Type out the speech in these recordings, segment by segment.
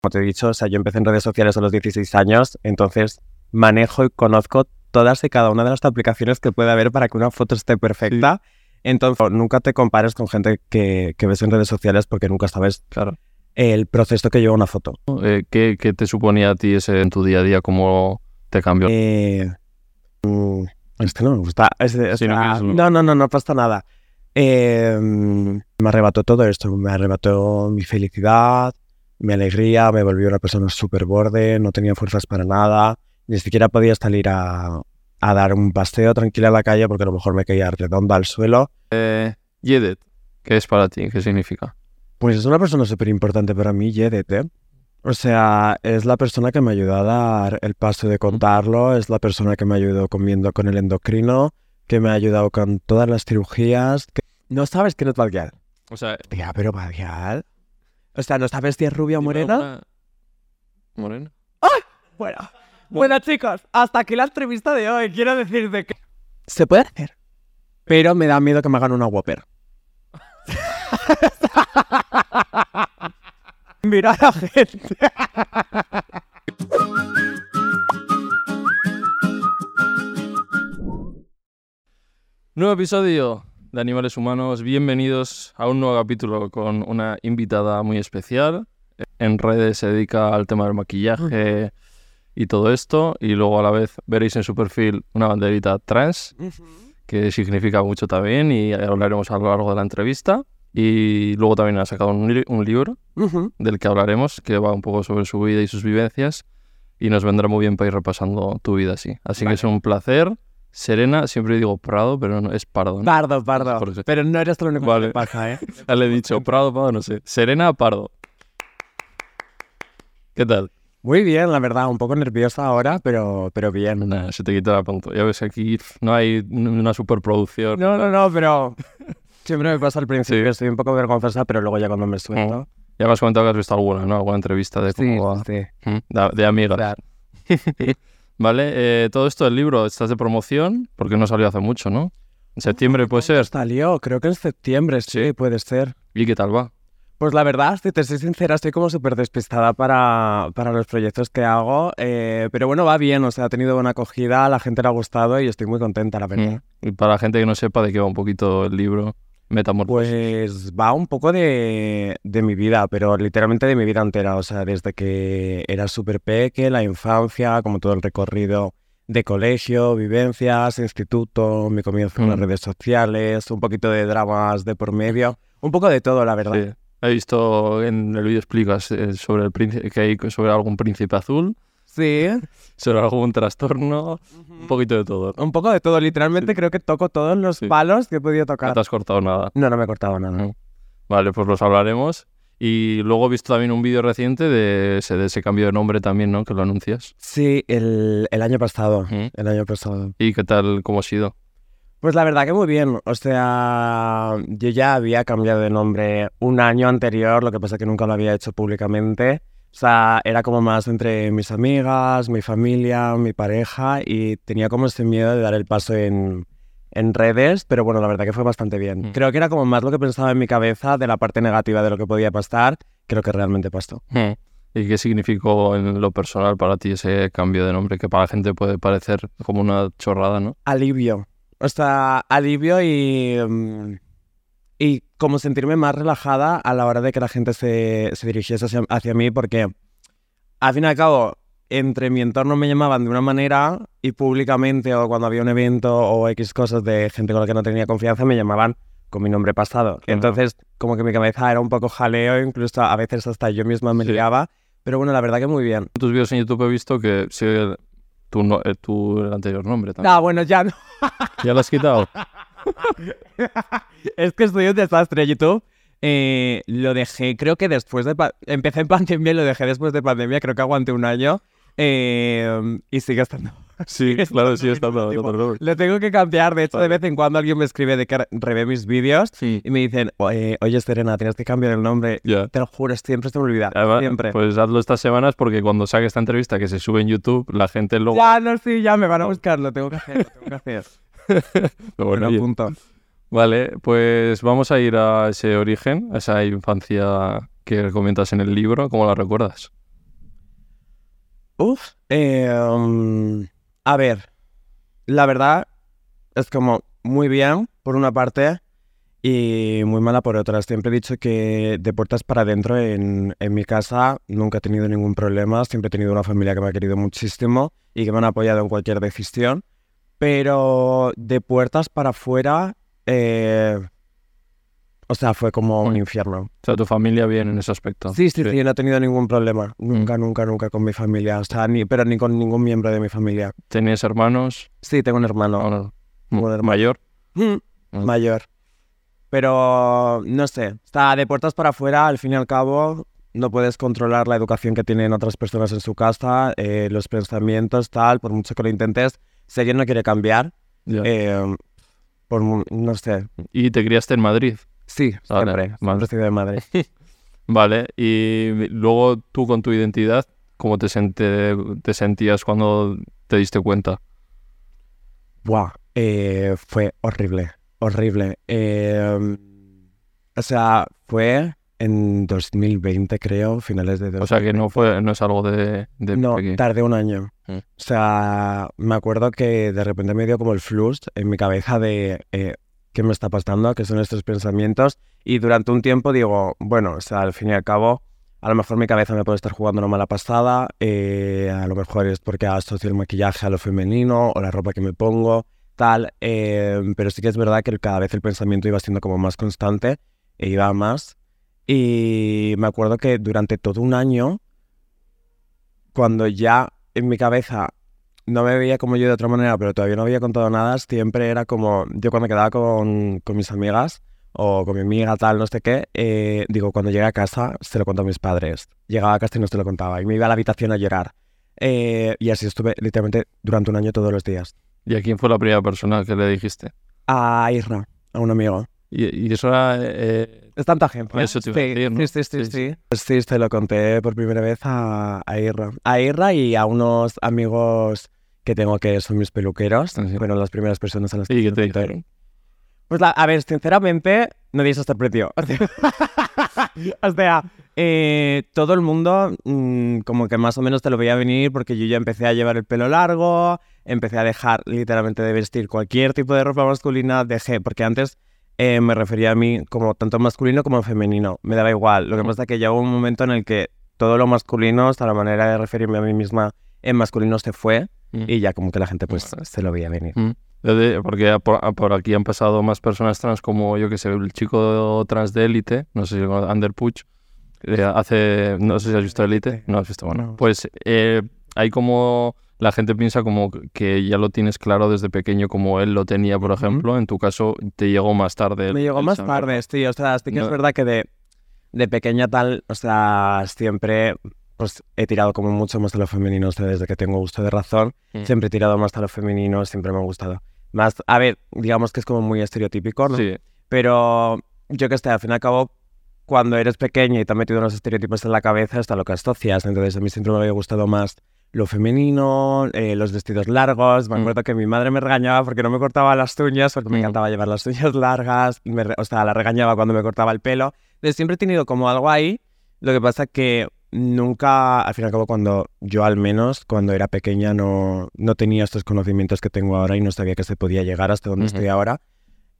Como te he dicho, o sea, yo empecé en redes sociales a los 16 años, entonces manejo y conozco todas y cada una de las aplicaciones que puede haber para que una foto esté perfecta. Entonces, nunca te compares con gente que, que ves en redes sociales porque nunca sabes Claro. el proceso que lleva una foto. Eh, ¿qué, qué te suponía a ti ese en tu día a día? ¿Cómo te cambió? Eh, mm, este no me gusta. Este- Sí, no no, no, no, no pasa nada. Eh, me arrebató todo esto. Me arrebató mi felicidad, mi alegría, me volvió una persona súper borde, no tenía fuerzas para nada. Ni siquiera podía salir a, a dar un paseo tranquila a la calle porque a lo mejor me caía redonda al suelo. Eh, Yedet, ¿qué es para ti? ¿Qué significa? Pues es una persona súper importante para mí, Yedet, ¿eh? O sea, es la persona que me ayudó a dar el paso de contarlo, es la persona que me ayudó comiendo con el endocrino, que me ha ayudado con todas las cirugías. que- No sabes quién es Valguial. O sea, Tía, pero Valguial. O sea, ¿no sabes si es rubia o morena? ¿Morena? Bueno. Bueno, chicos, hasta aquí la entrevista de hoy. Quiero decir de que... Se puede hacer. Pero me da miedo que me hagan una Whopper. Mira a la gente. Nuevo episodio de Animales Humanos. Bienvenidos a un nuevo capítulo con una invitada muy especial. En redes se dedica al tema del maquillaje y todo esto. Y luego a la vez veréis en su perfil una banderita trans, que significa mucho también y hablaremos a lo largo de la entrevista. Y luego también ha sacado un, li- un libro del que hablaremos, que va un poco sobre su vida y sus vivencias. Y nos vendrá muy bien para ir repasando tu vida así. Así que es un placer. Serena, siempre digo Prado, pero no, es Pardo. ¿no? Pardo, pardo. Pero no eres lo único Vale. que me pasa, ¿eh? Ya le he dicho Prado, Pardo, no sé. Serena Pardo. ¿Qué tal? Muy bien, la verdad. Un poco nerviosa ahora, pero, pero bien. Nada, se te quita la punto. Ya ves, aquí no hay una superproducción. No, no, no, pero... Siempre me pasa al principio. Sí. Estoy un poco vergonzosa, pero luego ya cuando me suelto... Ya me has comentado que has visto alguna, ¿no? Alguna entrevista de sí. Mm, De, de amigas. Claro. Vale, eh, todo esto del libro, estás de promoción, porque no salió hace mucho, ¿no? En septiembre puede ser. Salió, creo que en septiembre, sí, puede ser. ¿Y qué tal va? Pues la verdad, si te soy sincera, estoy como súper despistada para, para los proyectos que hago, eh, pero bueno, va bien, o sea, ha tenido buena acogida, a la gente le ha gustado y estoy muy contenta, la verdad. Mm. Y para la gente que no sepa de qué va un poquito el libro, Metamorfosis. Pues va un poco de, de mi vida, pero literalmente de mi vida entera, o sea, desde que era súper peque, la infancia, como todo el recorrido de colegio, vivencias, instituto, mi comienzo en las Mm. redes sociales, un poquito de dramas de por medio, un poco de todo, la verdad. Sí. He visto en el vídeo explicas eh, sobre el príncipe, que hay sobre algún príncipe azul, Sí, sobre algún trastorno, un poquito de todo. un poco de todo, literalmente creo que toco todos los Sí. palos que he podido No tocar. te has cortado nada. No, no me he cortado nada. No. Vale, pues los hablaremos. Y luego he visto también un vídeo reciente de ese, de ese cambio de nombre también, ¿no? Que lo anuncias. Sí, el, el año pasado, Ujú. el año pasado. ¿Y qué tal, cómo ha sido? Pues la verdad que muy bien. O sea, yo ya había cambiado de nombre un año anterior, lo que pasa que nunca lo había hecho públicamente. O sea, era como más entre mis amigas, mi familia, mi pareja y tenía como ese miedo de dar el paso en, en redes, pero bueno, la verdad que fue bastante bien. Mm. Creo que era como más lo que pensaba en mi cabeza de la parte negativa de lo que podía pasar que lo que realmente pasó. ¿Y qué significó en lo personal para ti ese cambio de nombre? Que para la gente puede parecer como una chorrada, ¿no? Alivio. O sea, alivio y... mm, y como sentirme más relajada a la hora de que la gente se, se dirigiese hacia, hacia mí, porque al fin y al cabo, entre mi entorno me llamaban de una manera y públicamente o cuando había un evento o X cosas de gente con la que no tenía confianza me llamaban con mi nombre pasado. Entonces, como que mi cabeza era un poco jaleo, incluso a veces hasta yo misma me Sí. liaba, pero bueno, la verdad que muy bien. En tus vídeos en YouTube he visto que sigue tu, no- eh, tu el anterior nombre también. No, bueno, ya no. ¿Ya lo has quitado? es que soy un desastre, YouTube. Eh, lo dejé, creo que después de... Empecé en pandemia y lo dejé después de pandemia, creo que aguanté un año. eh, y sigue estando. Sí, claro, sí, está Tipo, todo. Lo tengo que cambiar. De hecho, de vez en cuando alguien me escribe de que revé mis vídeos Sí. y me dicen, "Oye, oye, Serena, tienes que cambiar el nombre. Ya. Te lo juro, siempre se me olvida. Además, siempre. Pues hazlo estas semanas porque cuando saque esta entrevista que se sube en YouTube, la gente luego... Ya, no, sí, ya me van a buscar. Lo tengo que hacer, lo tengo que hacer. Me bueno, apunto. Vale, pues vamos a ir a ese origen, a esa infancia que comentas en el libro. ¿Cómo la recuerdas? Uf. eh, um, a ver, la verdad es como muy bien por una parte y muy mala por otra. Siempre he dicho que de puertas para adentro en, en mi casa nunca he tenido ningún problema. Siempre he tenido una familia que me ha querido muchísimo y que me han apoyado en cualquier decisión. Pero de puertas para afuera, eh, o sea, fue como un Mm. infierno. O sea, tu familia bien en ese aspecto. Sí, sí, sí, no he tenido ningún problema. Nunca, nunca, nunca con mi familia. O sea, ni, pero ni con ningún miembro de mi familia. ¿Tenías hermanos? Sí, tengo un hermano No, no. Un hermano. ¿Mayor? mm, Mm. mayor. Pero no sé, está de puertas para afuera, al fin y al cabo, no puedes controlar la educación que tienen otras personas en su casa, eh, los pensamientos, tal, por mucho que lo intentes. Si alguien no quiere cambiar, eh, por, no sé. ¿Y te criaste en Madrid? Sí, Vale, siempre. sido de Madrid. Vale, y luego tú con tu identidad, ¿cómo te, sentías cuando te diste cuenta? Buah, eh, fue horrible, horrible. Eh, o sea, fue en 2020, creo, finales de 2020. O sea, que no fue no es algo de, de No, peque- tardé un año. Mm. O sea, me acuerdo que de repente me dio como el flux en mi cabeza de eh, qué me está pasando, qué son estos pensamientos. Y durante un tiempo digo, bueno, o sea, al fin y al cabo, a lo mejor mi cabeza me puede estar jugando una mala pasada, eh, a lo mejor es porque asocio el maquillaje a lo femenino o la ropa que me pongo, tal. eh, pero sí que es verdad que cada vez el pensamiento iba siendo como más constante e iba más. Y me acuerdo que durante todo un año, cuando ya en mi cabeza no me veía como yo de otra manera, pero todavía no había contado nada, siempre era como, yo cuando quedaba con, con mis amigas o con mi amiga tal, no sé qué, eh, digo, cuando llegué a casa se lo conto a mis padres. Llegaba a casa y no se lo contaba y me iba a la habitación a llorar. Eh, y así estuve literalmente durante un año todos los días. ¿Y a quién fue la primera persona que le dijiste? A Isra, a un amigo. Y, y eso era... eh, Es tanta gente. Eso te iba a sí, decir, ¿no? sí, sí, sí, Sí, sí. Pues lo conté por primera vez a, a Irra. A Irra y a unos amigos que tengo que son mis peluqueros. Ah. Fueron las primeras personas a las que ¿Y qué te dijeron? Pues la- a ver, sinceramente, nadie se sorprendió. o sea, eh, todo el mundo mm, como que más o menos te lo veía venir porque yo ya empecé a llevar el pelo largo, empecé a dejar literalmente de vestir cualquier tipo de ropa masculina, dejé, porque antes eh, me refería a mí como tanto masculino como femenino, me daba igual. Lo que pasa es que llegó un momento en el que todo lo masculino, hasta la manera de referirme a mí misma en masculino se fue Mm. y ya como que la gente pues se lo veía venir. Mm. Desde- porque por, a por aquí han pasado más personas trans como yo que sé, el chico trans de élite, no sé si lo conoces, Ander Puch, eh, hace, no sé si has visto élite, no has visto, bueno, No. pues eh, hay como, la gente piensa como que ya lo tienes claro desde pequeño como él lo tenía, por ejemplo, en tu caso te llegó más tarde. el- Me llegó más saber. tarde, sí, o sea, sí que es No. verdad que de, de pequeña tal, o sea, siempre pues he tirado como mucho más a lo femenino, o sea, desde que tengo gusto de razón, Mm. siempre he tirado más a lo femenino, siempre me ha gustado. Más, a ver, digamos que es como muy estereotípico, ¿no? Sí, Pero yo que sé, al fin y al cabo, cuando eres pequeña y te han metido unos estereotipos en la cabeza, hasta lo que asocias. Entonces, a mí siempre me había gustado más lo femenino, eh, los vestidos largos. Me Mm. acuerdo que mi madre me regañaba porque no me cortaba las uñas, porque me Mm. encantaba llevar las uñas largas. Me re- o sea, la regañaba cuando me cortaba el pelo. Entonces, siempre he tenido como algo ahí. Lo que pasa que nunca, al fin y al cabo, cuando yo al menos, cuando era pequeña, no, no tenía estos conocimientos que tengo ahora y no sabía que se podía llegar hasta donde estoy ahora.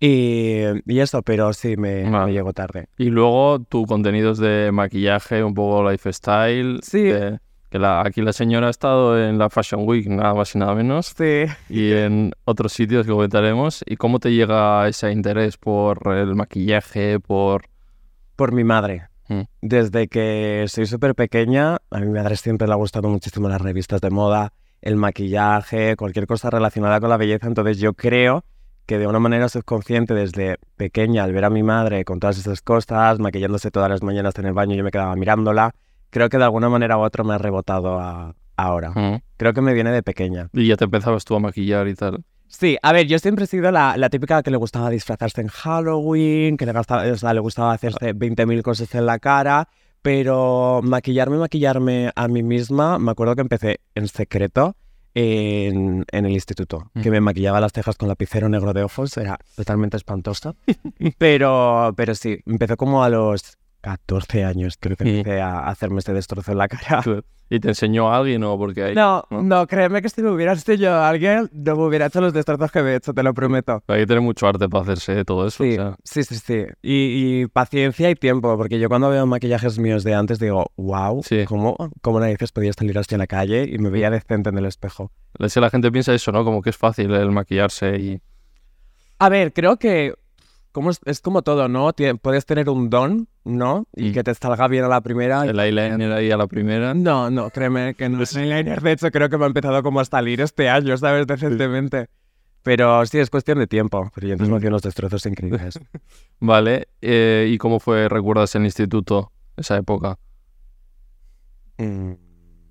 Y, y eso, pero sí, me, me Vale. llegó tarde. y luego tu contenido es de maquillaje, un poco lifestyle. Sí. de- que la, aquí la señora ha estado en la Fashion Week, nada más y nada menos. Sí. y en otros sitios que comentaremos. ¿Y cómo te llega ese interés por el maquillaje, por... Por mi madre. Mm. Desde que soy súper pequeña, a mi madre siempre le ha gustado muchísimo las revistas de moda, el maquillaje, cualquier cosa relacionada con la belleza. Entonces yo creo que de una manera subconsciente desde pequeña, al ver a mi madre con todas esas cosas, maquillándose todas las mañanas en el baño, yo me quedaba mirándola, creo que de alguna manera u otra me ha rebotado a ahora. Mm. Creo que me viene de pequeña. Y ya te empezabas tú a maquillar y tal. Sí, a ver, yo siempre he sido la, la típica que le gustaba disfrazarse en Halloween, que le, gastaba- o sea, le gustaba hacerse 20.000 cosas en la cara, pero maquillarme, maquillarme a mí misma, me acuerdo que empecé en secreto en, en el instituto, que me maquillaba las cejas con lapicero negro de ojos, era totalmente espantoso, pero, pero sí, empezó como a los 14 años, creo que empecé a hacerme este destrozo en la cara. ¿Y te enseñó a alguien o porque hay... No, ¿no? no, créeme que si me hubiera enseñado a alguien, no me hubiera hecho los destrozos que me he hecho, te lo prometo. Hay que tener mucho arte para hacerse todo eso. Sí, o sea. sí, sí, sí. Y, y paciencia y tiempo, porque yo cuando veo maquillajes míos de antes digo, wow, Sí. ¿cómo, ¿cómo narices podía salir así a la calle y me veía decente en el espejo? La gente piensa eso, ¿no? Como que es fácil el maquillarse y... A ver, creo que como es, como todo, ¿no? Tie- puedes tener un don, ¿no? Y Mm. que te salga bien a la primera. El eyeliner ahí a la primera. No, no, créeme que no. El eyeliner, de hecho, creo que me ha empezado como a salir este año, ¿sabes? Decentemente. Pero sí, es cuestión de tiempo. Pero yo entonces me hacía unos destrozos increíbles. Vale. eh, ¿Y cómo fue, recuerdas, el instituto, esa época? Mm.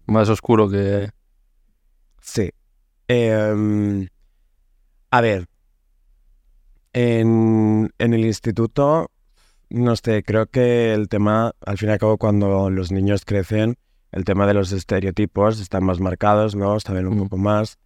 Más oscuro que... Sí. Em, a ver. En, en el instituto, no sé, creo que el tema, al fin y al cabo, cuando los niños crecen, el tema de los estereotipos están más marcados, ¿no? Saben un Mm. poco más.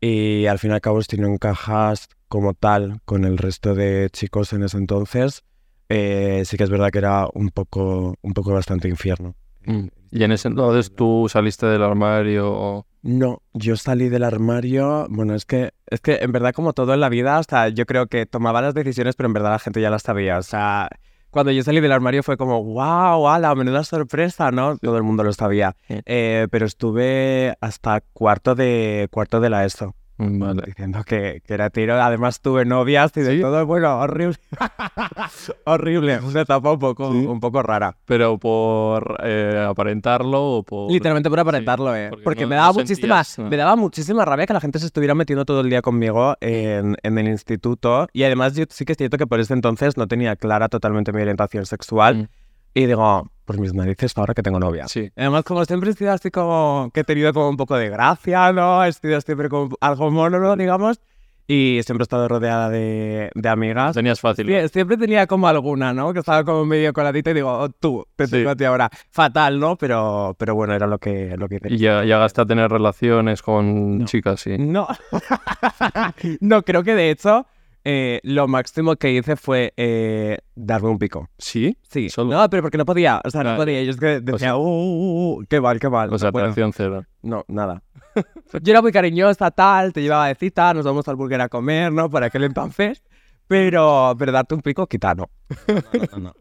Y al fin y al cabo, si no encajas como tal con el resto de chicos en ese entonces, eh, sí que es verdad que era un poco, un poco bastante infierno. Mm. Y en ese entonces tú saliste del armario o... No, yo salí del armario. Bueno, es que, es que en verdad, como todo en la vida, hasta yo creo que tomaba las decisiones, pero en verdad la gente ya las sabía. O sea, cuando yo salí del armario fue como, wow, ala, menuda sorpresa, ¿no? Todo el mundo lo sabía. Eh, pero estuve hasta cuarto de cuarto de la ESO. Mm, Vale. Diciendo que, que era tiro. Además tuve novias y de ¿Sí? todo. Bueno, horrible. horrible. Una etapa un poco, Sí. un poco rara. ¿Pero por eh, aparentarlo o por...? Literalmente por aparentarlo, ¿eh? porque Porque no- me daba no muchísima, sentías, ¿no? me daba muchísima rabia que la gente se estuviera metiendo todo el día conmigo en, en el instituto. Y además yo sí que es cierto que por ese entonces no tenía clara totalmente mi orientación sexual. Mm. Y digo, pues mis narices ahora que tengo novia. Sí. Además, como siempre he sido así como que he tenido como un poco de gracia, ¿no? He sido siempre como algo mono, ¿no? Digamos. Y siempre he estado rodeada de, de amigas. Tenías fácil. Sí, siempre tenía como alguna, ¿no? Que estaba como medio coladita y digo, oh, tú, te Sí. tengo a ti ahora. Fatal, ¿no? Pero, pero bueno, era lo que, lo que hice. Y ya llegaste a tener relaciones con No. chicas, sí. No. no, creo que de hecho eh, lo máximo que hice fue eh, darme un pico. ¿Sí? Sí. Solo. No, pero porque no podía. O sea, no Ah, podía. Yo es que decía, sea- uh, uh, uh, qué mal, qué mal. O sea, no, puedo. atracción cero. no, nada. Yo era muy cariñosa, tal, te llevaba de cita, nos vamos al burger a comer, ¿no? Por aquel entonces. Pero, pero darte un pico, quita, no. No, no,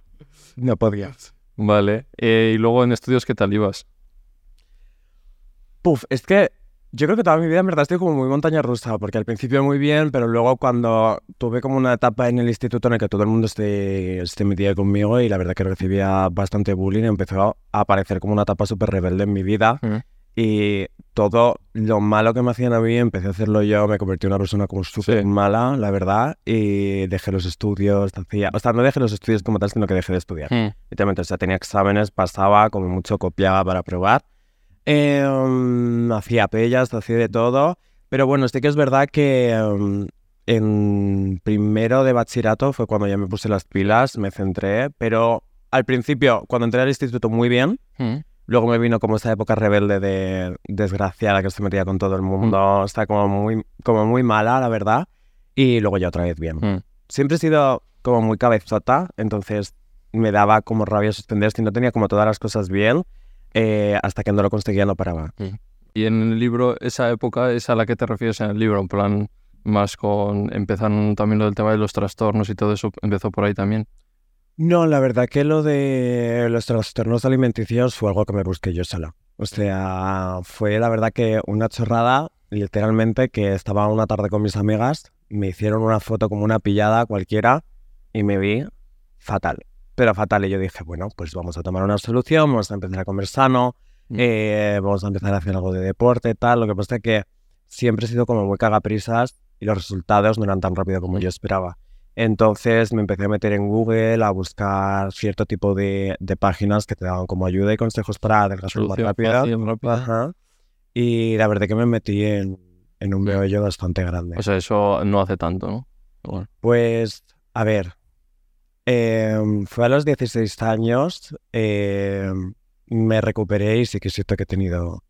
no, no. Vale. Eh, y luego en estudios, ¿qué tal ibas? Puf, es que yo creo que toda mi vida en verdad estoy como muy montaña rusa, porque al principio muy bien, pero luego cuando tuve como una etapa en el instituto en el que todo el mundo se, se metía conmigo y la verdad que recibía bastante bullying, empezó a aparecer como una etapa súper rebelde en mi vida Mm. y todo lo malo que me hacían a mí empecé a hacerlo yo, me convertí en una persona como súper Sí. mala, la verdad, y dejé los estudios, hacía, o sea, no dejé los estudios como tal, sino que dejé de estudiar. Mm. Literalmente, o sea, tenía exámenes, pasaba, como mucho copiaba para probar. Em, hacía pellas, hacía de todo. Pero bueno, sí que es verdad que em, en primero de bachillerato fue cuando ya me puse las pilas, me centré. Pero al principio, cuando entré al instituto, muy bien. Mm. Luego me vino como esa época rebelde de desgraciada que se metía con todo el mundo. O sea, como muy, como muy mala, la verdad. Y luego ya otra vez bien Mm. siempre he sido como muy cabezota, entonces me daba como rabia suspender si no tenía como todas las cosas bien, eh, hasta que no lo conseguía no paraba. Y en el libro, esa época es a la que te refieres en el libro, en plan, más con. Empezaron también lo del tema de los trastornos y todo eso, empezó por ahí también. No, la verdad que lo de los trastornos alimenticios fue algo que me busqué yo sola. O sea, fue la verdad que una chorrada, literalmente, que estaba una tarde con mis amigas, me hicieron una foto como una pillada cualquiera y me vi fatal. Pero fatal, y yo dije, bueno, pues vamos a tomar una solución, vamos a empezar a comer sano, Mm. eh, vamos a empezar a hacer algo de deporte, tal. Lo que pasa es que siempre he sido como muy cagaprisas y los resultados no eran tan rápido como yo esperaba. Entonces me empecé a meter en Google a buscar cierto tipo de, de páginas que te daban como ayuda y consejos para adelgazar más rápido. Ajá. Y la verdad que me metí en, en un meollo bastante grande. O sea, eso no hace tanto, ¿no? Pues, a ver, em, fue a los 16 años, em, me recuperé y sí que siento que he tenido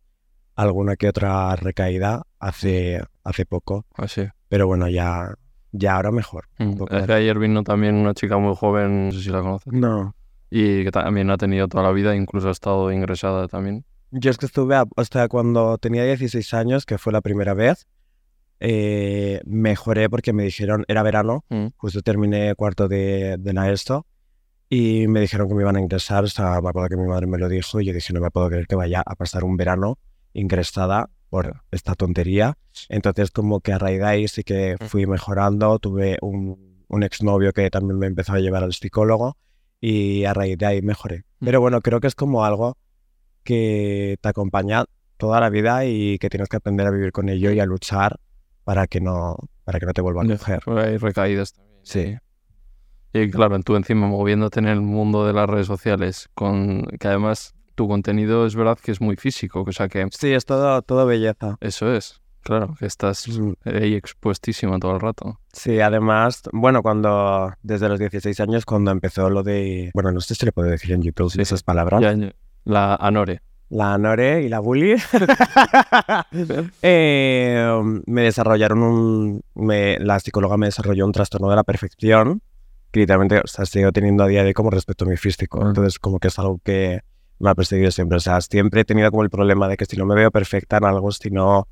alguna que otra recaída hace, hace poco, Así. pero bueno, ya, ya ahora mejor. Mm. Es que ayer vino también una chica muy joven, no sé si la conoces, No, y que también ha tenido toda la vida, incluso ha estado ingresada también. yo es que estuve, a- o sea, cuando tenía 16 años, que fue la primera vez, eh, mejoré porque me dijeron, era verano, Mm. justo terminé cuarto de, de la ESO y me dijeron que me iban a ingresar, o sea, me acuerdo que mi madre me lo dijo y yo dije, no me puedo creer que vaya a pasar un verano ingresada por esta tontería. Entonces, como que a raíz de ahí sí que fui mejorando, tuve un, un exnovio que también me empezó a llevar al psicólogo y a raíz de ahí mejoré. Pero bueno, creo que es como algo que te acompaña toda la vida y que tienes que aprender a vivir con ello y a luchar para que no, para que no te vuelva a coger. Hay recaídas también. Sí. Y claro, tú encima moviéndote en el mundo de las redes sociales, con que además tu contenido es verdad que es muy físico, o sea que Sí, es todo, todo belleza. eso es, claro, que estás Mm. ahí expuestísima todo el rato. Sí, además, bueno, cuando, desde los 16 años, cuando empezó lo de, bueno, no sé si le puedo decir en YouTube Sí. esas palabras, ya. la Anore. La Nore y la Bully, eh, me desarrollaron un, me- la psicóloga me desarrolló un trastorno de la perfección, que literalmente, o sea, sigo teniendo a día de hoy como respecto a mi físico, Ah. entonces como que es algo que me ha perseguido siempre, o sea, siempre he tenido como el problema de que si no me veo perfecta en algo, si no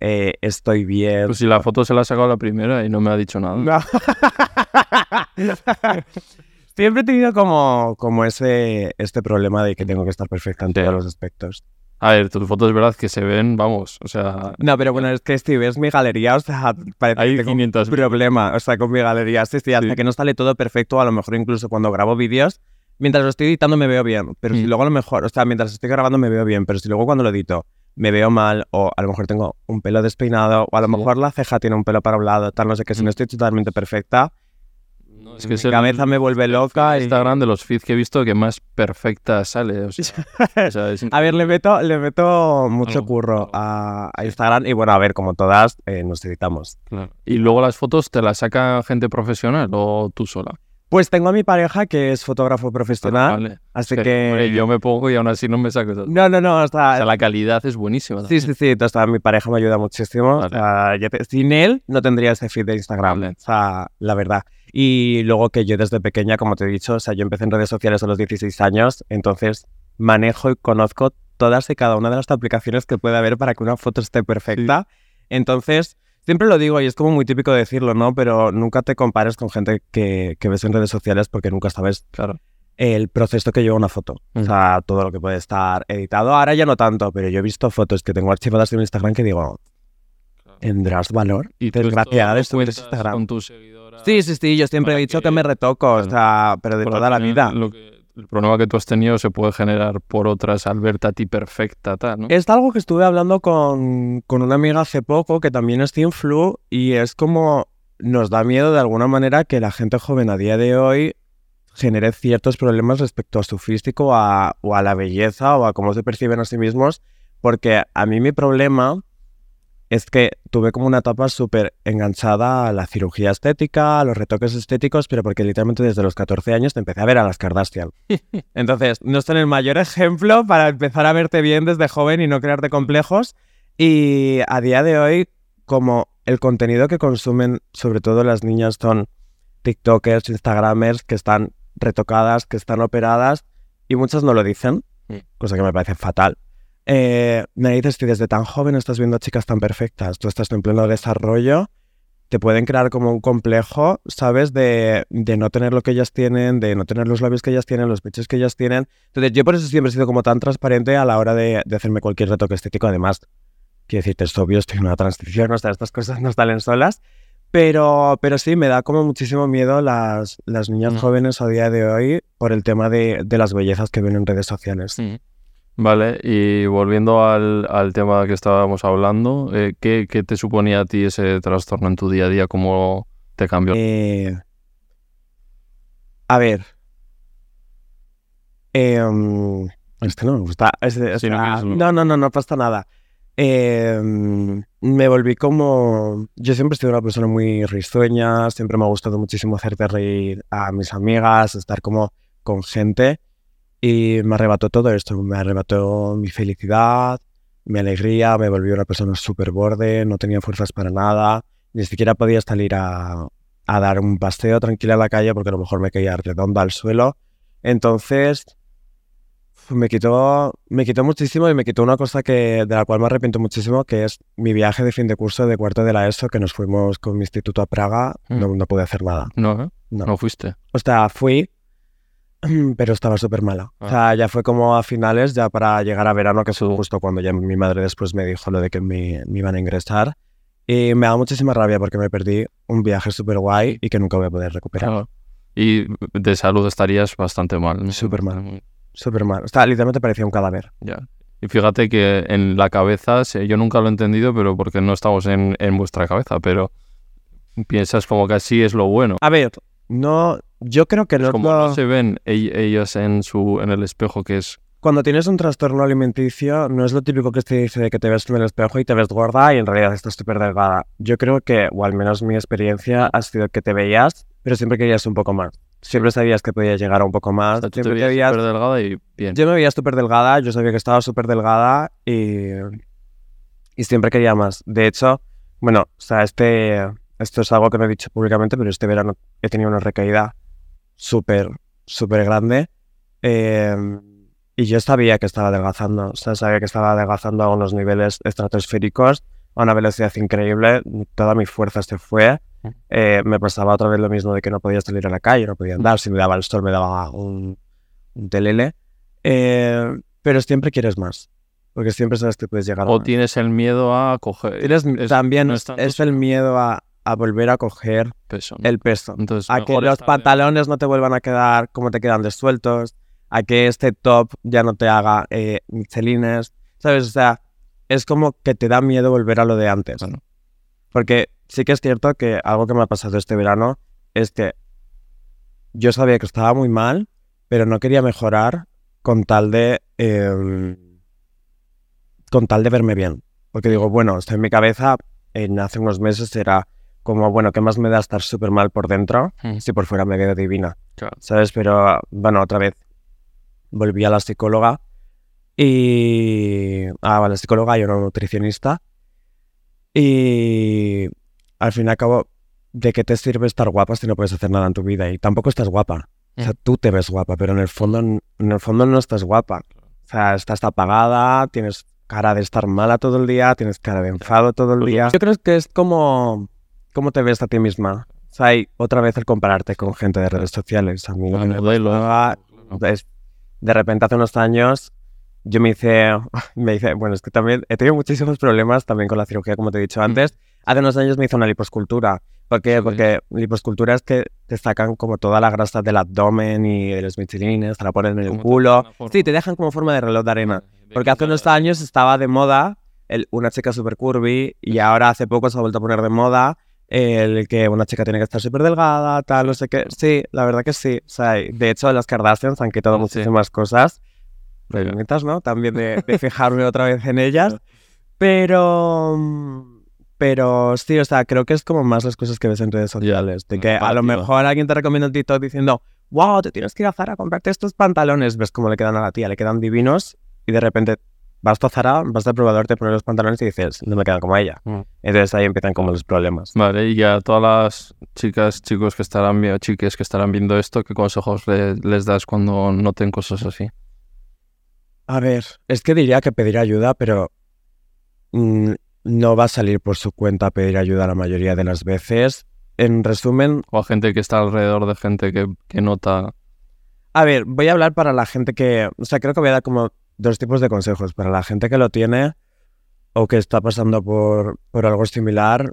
eh, estoy bien, Pues si la foto se la ha sacado la primera y no me ha dicho nada. No. Siempre he tenido como, como ese este problema de que tengo que estar perfecta en todos los aspectos. A ver, tus fotos es verdad que se ven, vamos, o sea, No, pero bueno, es que si ves mi galería, o sea, parece hay que tengo un 500 problema, o sea, con mi galería. Sí, sí, hasta Sí. que no sale todo perfecto, a lo mejor incluso cuando grabo vídeos, mientras lo estoy editando me veo bien, pero si Mm. luego a lo mejor, o sea, mientras estoy grabando me veo bien, pero si luego cuando lo edito me veo mal, o a lo mejor tengo un pelo despeinado, o a lo Sí. mejor la ceja tiene un pelo para un lado, tal, no sé qué, si Mm. no estoy totalmente perfecta, no, es que mi es el- cabeza me vuelve loca. Instagram de los feeds que he visto que más perfecta sale, o sea, o sea, es A ver, le meto, le meto mucho Algo, curro algo. a, a Instagram y bueno, a ver, como todas, eh, nos editamos. Claro. Y luego las fotos te las saca gente profesional o tú sola. Pues tengo a mi pareja que es fotógrafo profesional, Vale. así que... hombre, yo me pongo y aún así no me saco. O No, no, no, o sea, la calidad es buenísima. sí, sí, sí, o sea, mi pareja me ayuda muchísimo. Vale. o sea, ya te- sin él no tendría ese feed de Instagram, Vale. o sea, la verdad. Y luego que yo desde pequeña, como te he dicho, o sea, yo empecé en redes sociales a los 16 años, entonces manejo y conozco todas y cada una de las aplicaciones que puede haber para que una foto esté perfecta. Entonces, siempre lo digo y es como muy típico decirlo, ¿no? Pero nunca te compares con gente que, que ves en redes sociales porque nunca sabes Claro. el proceso que lleva una foto. O Mm. sea, todo lo que puede estar editado. Ahora ya no tanto, pero yo he visto fotos que tengo archivadas en Instagram que digo, ¿tendrás valor? Y Desgraciada de Instagram. con tus Sí, sí, sí, yo siempre he dicho que- que me retoco, o claro. sea, pero de toda la vida. lo que- el problema que tú has tenido se puede generar por otras al verte a ti perfecta, tal, ¿no? Es algo que estuve hablando con, con una amiga hace poco que también es Team Flu y es como nos da miedo de alguna manera que la gente joven a día de hoy genere ciertos problemas respecto a su físico a- o a la belleza o a cómo se perciben a sí mismos, porque a mí mi problema es que tuve como una etapa súper enganchada a la cirugía estética, a los retoques estéticos, pero porque literalmente desde los 14 años te empecé a ver a las Kardashian. Entonces, no son el mayor ejemplo para empezar a verte bien desde joven y no crearte complejos. Y a día de hoy, como el contenido que consumen, sobre todo las niñas, son TikTokers, Instagramers, que están retocadas, que están operadas, y muchas no lo dicen, Mm. cosa que me parece fatal. Eh, me dices que desde tan joven estás viendo chicas tan perfectas, tú estás en pleno desarrollo, te pueden crear como un complejo, ¿sabes? De, de no tener lo que ellas tienen, de no tener los labios que ellas tienen, los pechos que ellas tienen. Entonces, yo por eso siempre he sido como tan transparente a la hora de, de hacerme cualquier retoque estético. Además, quiero decirte, es obvio, estoy en una transición, o sea, estas cosas no salen solas. Pero, pero sí, me da como muchísimo miedo las, las niñas Mm. jóvenes a día de hoy por el tema de, de las bellezas que ven en redes sociales. Mm. Vale, y volviendo al, al tema que estábamos hablando, eh, ¿qué, qué te suponía a ti ese trastorno en tu día a día? ¿Cómo te cambió? Eh, a ver. Em, este no me gusta. este- no quieres- no, no, no, no pasa nada. Em, me volví como... Yo siempre he sido una persona muy risueña, siempre me ha gustado muchísimo hacerte reír a mis amigas, estar como con gente y me arrebató todo esto, me arrebató mi felicidad, mi alegría, me volví una persona súper borde, no tenía fuerzas para nada, ni siquiera podía salir a, a dar un paseo tranquilo a la calle porque a lo mejor me caía redonda al suelo. Entonces, me quitó, me quitó muchísimo y me quitó una cosa que, de la cual me arrepiento muchísimo, que es mi viaje de fin de curso de cuarto de la ESO, que nos fuimos con mi instituto a Praga, Mm. no, no pude hacer nada. No, ¿eh? No. No fuiste. O sea, fui, pero estaba súper mala. O Ah. sea, ya fue como a finales, ya para llegar a verano, que Sí. justo cuando ya mi madre después me dijo lo de que me, me iban a ingresar. Y me da muchísima rabia porque me perdí un viaje súper guay y que nunca voy a poder recuperar. Claro. Y de salud estarías bastante mal. ¿no? Súper mal. Súper mal. O sea, literalmente parecía un cadáver. Ya. Y fíjate que en la cabeza, yo nunca lo he entendido, pero porque no estamos en, en vuestra cabeza, pero piensas como que así es lo bueno. A ver, no, yo creo que no es Como lo- no se ven ell- ellos en su en el espejo, que es Cuando tienes un trastorno alimenticio, no es lo típico que se dice de que te ves en el espejo y te ves gorda y en realidad estás súper delgada. Yo creo que, o al menos mi experiencia, ha sido que te veías, pero siempre querías un poco más. Siempre sabías que podías llegar a un poco más. o sea, tú te siempre veías- súper delgada y bien. Yo me veía súper delgada, yo sabía que estaba súper delgada y, y siempre quería más. De hecho, bueno, o sea, este, esto es algo que no he dicho públicamente, pero este verano he tenido una recaída súper, súper grande. eh, y yo sabía que estaba adelgazando, o sea, sabía que estaba adelgazando a unos niveles estratosféricos, a una velocidad increíble, toda mi fuerza se fue. Eh, me pasaba otra vez lo mismo de que no podía salir a la calle, no podía andar, si me daba el sol me daba un, un telele. Eh, pero siempre quieres más, porque siempre sabes que puedes llegar a O tienes el miedo a coger Tienes es- también no es, es el miedo a, a volver a coger el peso, Entonces, a que los pantalones no te vuelvan a quedar como te quedan de sueltos, a que este top ya no te haga eh, michelines, ¿sabes? O sea, es como que te da miedo volver a lo de antes. Claro. Porque sí que es cierto que algo que me ha pasado este verano es que yo sabía que estaba muy mal, pero no quería mejorar con tal de eh, con tal de verme bien. Porque digo, bueno, esto en mi cabeza en hace unos meses era como, bueno, ¿qué más me da estar súper mal por dentro Mm, si por fuera me veo divina? claro. ¿Sabes? Pero bueno, otra vez volví a la psicóloga y... Ah, a la psicóloga y una nutricionista. Y al fin y al cabo, ¿de qué te sirve estar guapa si no puedes hacer nada en tu vida? Y tampoco estás guapa. O sea, Mm. tú te ves guapa, pero en el fondo, en el fondo no estás guapa. O sea, estás apagada, tienes cara de estar mala todo el día, tienes cara de enfado todo el Pues día. Yo creo que es como cómo te ves a ti misma. O sea, hay otra vez el compararte con gente de redes sociales. A mí lo que me pasaba claro. es, de repente hace unos años yo me hice, me hice, bueno, es que también he tenido muchísimos problemas también con la cirugía, como te he dicho antes. Hace unos años me hice una liposcultura. ¿Por qué? Porque liposcultura es que te sacan como toda la grasa del abdomen y de los michelines, te la ponen en el culo. Sí, te dejan como forma de reloj de arena. Porque hace unos años estaba de moda el, una chica super curvy y ahora hace poco se ha vuelto a poner de moda el que una chica tiene que estar súper delgada, tal, no sé qué. Sí, la verdad que sí. O sea, de hecho, las Kardashians han quitado Sí. muchísimas cosas. Bonitas, ¿no? También de, de fijarme otra vez en ellas. Pero... Pero sí, o sea, creo que es como más las cosas que ves en redes sociales. De que a lo mejor alguien te recomienda un TikTok diciendo, wow, te tienes que ir a Zara a comprarte estos pantalones. Ves cómo le quedan a la tía, le quedan divinos. Y de repente vas a Zara, vas al probador, te pones los pantalones y dices, no me quedan como ella. Mm. Entonces ahí empiezan como los problemas. Vale, y a todas las chicas, chicos que estarán viendo, chiques que estarán viendo esto, ¿qué consejos le- les das cuando noten cosas así? A ver, es que diría que pedir ayuda, pero mm, no va a salir por su cuenta a pedir ayuda la mayoría de las veces. En resumen, O a gente que está alrededor de gente que, que nota. a ver, voy a hablar para la gente que, o sea, creo que voy a dar como dos tipos de consejos. Para la gente que lo tiene o que está pasando por, por algo similar,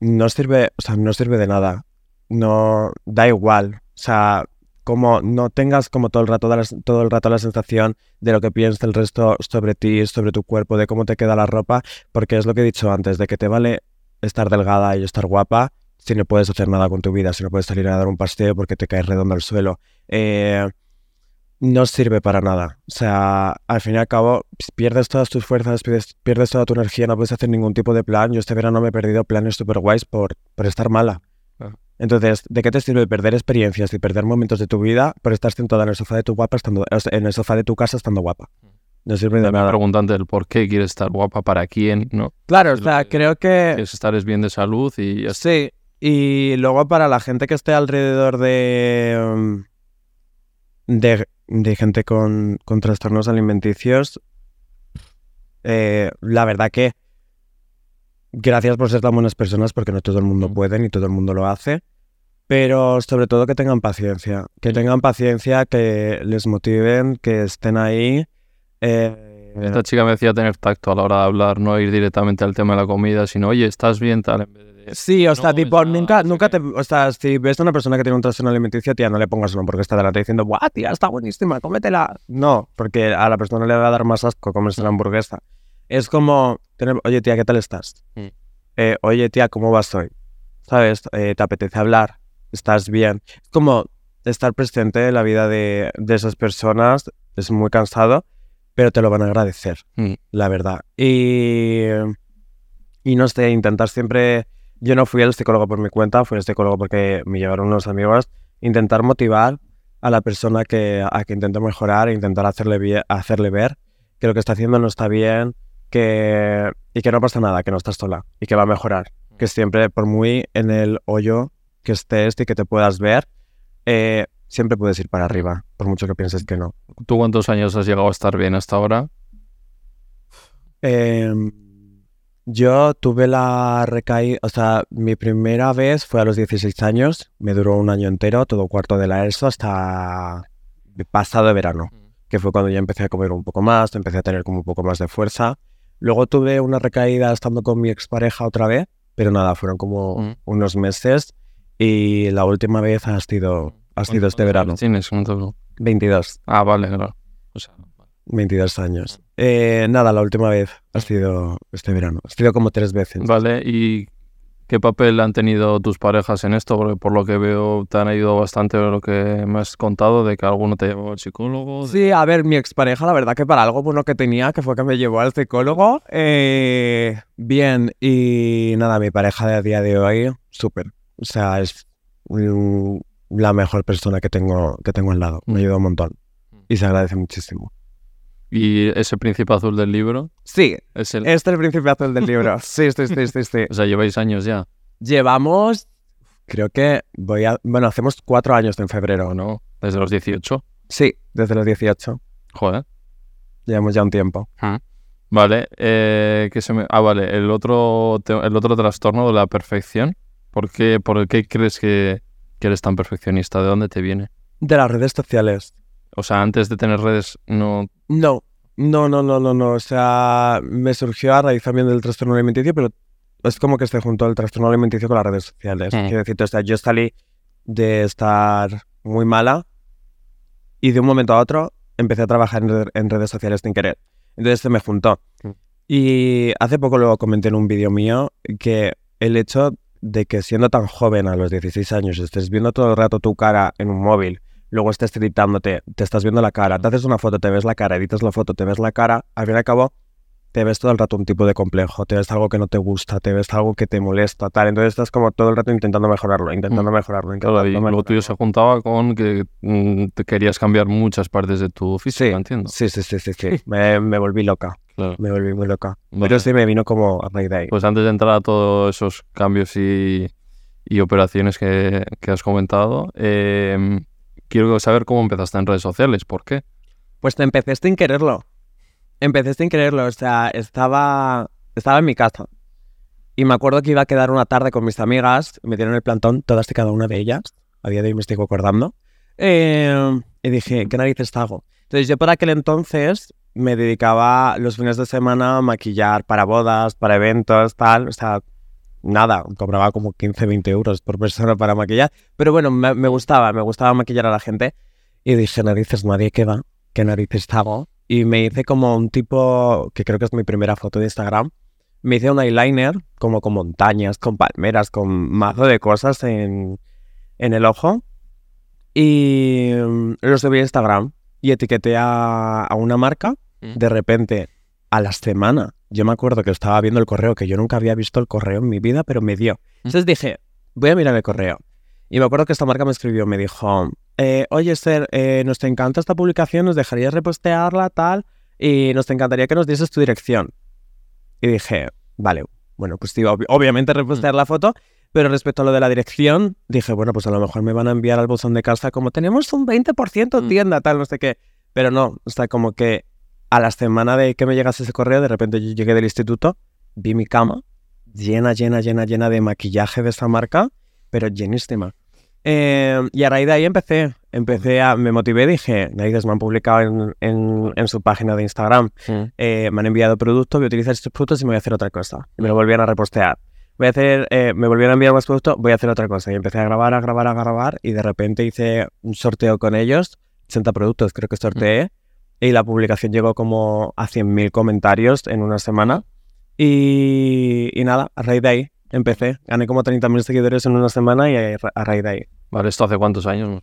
no sirve, o sea, no sirve de nada. No, da igual. O sea, como no tengas como todo el rato la, todo el rato la sensación de lo que piensa el resto sobre ti, sobre tu cuerpo, de cómo te queda la ropa, porque es lo que he dicho antes, de que te vale estar delgada y estar guapa si no puedes hacer nada con tu vida, si no puedes salir a dar un paseo porque te caes redondo al suelo. Eh, no sirve para nada. O sea, al fin y al cabo, pierdes todas tus fuerzas, pierdes, pierdes toda tu energía, no puedes hacer ningún tipo de plan. Yo este verano me he perdido planes super guays por, por estar mala. Entonces, ¿de qué te sirve perder experiencias y perder momentos de tu vida por estar sentada en el sofá de tu guapa estando, en el sofá de tu casa estando guapa? No sirve de nada. preguntante el por qué quieres estar guapa, para quién, ¿no? Claro, o sea, creo que... Quieres estar bien de salud y... Sí, y luego para la gente que esté alrededor de... De, de, gente con, con trastornos alimenticios, eh, la verdad que gracias por ser tan buenas personas porque no todo el mundo puede ni todo el mundo lo hace. Pero sobre todo que tengan paciencia, que tengan paciencia, que les motiven, que estén ahí. Eh, Esta chica me decía tener tacto a la hora de hablar, no ir directamente al tema de la comida, sino, oye, ¿estás bien? Tal, Sí, o sea, tipo, nunca, nunca te. O sea, si ves a una persona que tiene un trastorno alimenticio, tía, no le pongas uno porque está delante diciendo, ¡guau, tía, está buenísima, cómetela! No, porque a la persona le va a dar más asco comerse la hamburguesa. Es como, tener, oye, tía, ¿qué tal estás? Mm. Eh, oye, tía, ¿cómo vas hoy? ¿Sabes? Eh, ¿Te apetece hablar? ¿Estás bien? Es como estar presente en la vida de, de esas personas. Es muy cansado, pero te lo van a agradecer, mm. la verdad. Y, y no sé, intentar siempre yo no fui al psicólogo por mi cuenta, fui al psicólogo porque me llevaron unos amigos. Intentar motivar a la persona que, a que intente mejorar intentar hacerle, hacerle ver que lo que está haciendo no está bien que, y que no pasa nada, que no estás sola y que va a mejorar. Que siempre, por muy en el hoyo que estés y que te puedas ver, eh, siempre puedes ir para arriba, por mucho que pienses que no. ¿Tú cuántos años has llegado a estar bien hasta ahora? Eh, yo tuve la recaída, o sea, mi primera vez fue a los 16 años, me duró un año entero, todo cuarto de la ESO hasta pasado de verano, mm. que fue cuando ya empecé a comer un poco más, empecé a tener como un poco más de fuerza. Luego tuve una recaída estando con mi expareja otra vez, pero nada, fueron como mm. unos meses y la última vez ha sido, ha sido este verano. ¿Tienes? 22. Ah, vale, claro. O sea, 22 años. Eh, nada, la última vez ha sido este verano. Ha sido como tres veces. Vale, ¿y qué papel han tenido tus parejas en esto? Porque por lo que veo te han ayudado bastante lo que me has contado de que alguno te llevó al psicólogo. Sí, a ver, mi expareja, la verdad que para algo bueno que tenía, que fue que me llevó al psicólogo, eh, bien. Y nada, mi pareja de a día de hoy, súper. O sea, es la mejor persona que tengo, que tengo al lado. Me ayuda un montón. Y se agradece muchísimo. ¿Y ese príncipe azul del libro? Sí, es el... este es el príncipe azul del libro. Sí, sí, sí, sí, sí. O sea, lleváis años ya. Llevamos, creo que voy a... Bueno, hacemos cuatro años en febrero, ¿no? ¿Desde los 18? Sí, desde los 18. Joder. Llevamos ya un tiempo. Vale, eh, que se me... Ah, vale, el otro, el otro trastorno de la perfección. ¿Por qué, por qué crees que, que eres tan perfeccionista? ¿De dónde te viene? De las redes sociales. O sea, antes de tener redes no... No, no, no, no, no, no. O sea, me surgió a raíz también del trastorno alimenticio, pero es como que se juntó el trastorno alimenticio con las redes sociales. Quiero decir, o sea, yo salí de estar muy mala y de un momento a otro empecé a trabajar en, redes sociales sin querer. Entonces se me juntó. Y hace poco lo comenté en un vídeo mío que el hecho de que siendo tan joven a los 16 años estés viendo todo el rato tu cara en un móvil luego estés editándote, te estás viendo la cara, te haces una foto, te ves la cara, editas la foto, te ves la cara, al fin y al cabo te ves todo el rato un tipo de complejo, te ves algo que no te gusta, te ves algo que te molesta, tal. Entonces estás como todo el rato intentando mejorarlo, intentando mm. mejorarlo. Intentando y lo tuyo se juntaba con que mm, te querías cambiar muchas partes de tu físico, sí, entiendo. Sí, sí, sí, sí, sí. me, me, volví loca. Me volví muy loca. Pero sí me vino como a de ahí. Pues antes de entrar a todos esos cambios y, y operaciones que, que has comentado, eh, quiero saber cómo empezaste en redes sociales, ¿por qué? Pues te empecé sin quererlo. Empecé sin quererlo, o sea, estaba, estaba en mi casa. Y me acuerdo que iba a quedar una tarde con mis amigas, me dieron el plantón, todas y cada una de ellas. A día de hoy me estoy acordando. Eh, y dije, ¿qué narices hago? Entonces yo por aquel entonces me dedicaba los fines de semana a maquillar para bodas, para eventos, tal. O sea, nada, cobraba como 15, 20 euros por persona para maquillar. Pero bueno, me, me gustaba, me gustaba maquillar a la gente. Y dije, narices, nadie queda, ¿qué narices hago? Y me hice como un tipo, que creo que es mi primera foto de Instagram, me hice un eyeliner como con montañas, con palmeras, con mazo de cosas en, en el ojo. Y mm, lo subí a Instagram y etiqueté a, a una marca. Mm. De repente, a la semana, yo me acuerdo que estaba viendo el correo, que yo nunca había visto el correo en mi vida, pero me dio. Entonces dije, voy a mirar el correo. Y me acuerdo que esta marca me escribió, me dijo, eh, oye Esther, eh, nos te encanta esta publicación, nos dejarías repostearla, tal, y nos te encantaría que nos dieses tu dirección. Y dije, vale, bueno, pues iba ob- obviamente repostear la foto, pero respecto a lo de la dirección, dije, bueno, pues a lo mejor me van a enviar al buzón de casa como tenemos un 20% en Mm. tienda, tal, no sé qué. Pero no, o sea, como que a la semana de que me llegase ese correo, de repente yo llegué del instituto, vi mi cama llena, llena, llena, llena de maquillaje de esa marca, pero llenísima. Eh, y a raíz de ahí empecé, empecé a, me motivé, dije, narices me han publicado en, en- en su página de Instagram, Mm. eh, me han enviado productos, voy a utilizar estos productos y me voy a hacer otra cosa. Y me lo volvían a repostear. Voy a hacer, eh, me volvieron a enviar más productos, voy a hacer otra cosa. Y empecé a grabar, a grabar, a grabar y de repente hice un sorteo con ellos, 80 productos creo que sorteé, y la publicación llegó como a 100.000 comentarios en una semana. Y, y nada, a raíz de ahí empecé. Gané como 30.000 seguidores en una semana y a, a raíz de ahí. Vale, ¿esto hace cuántos años?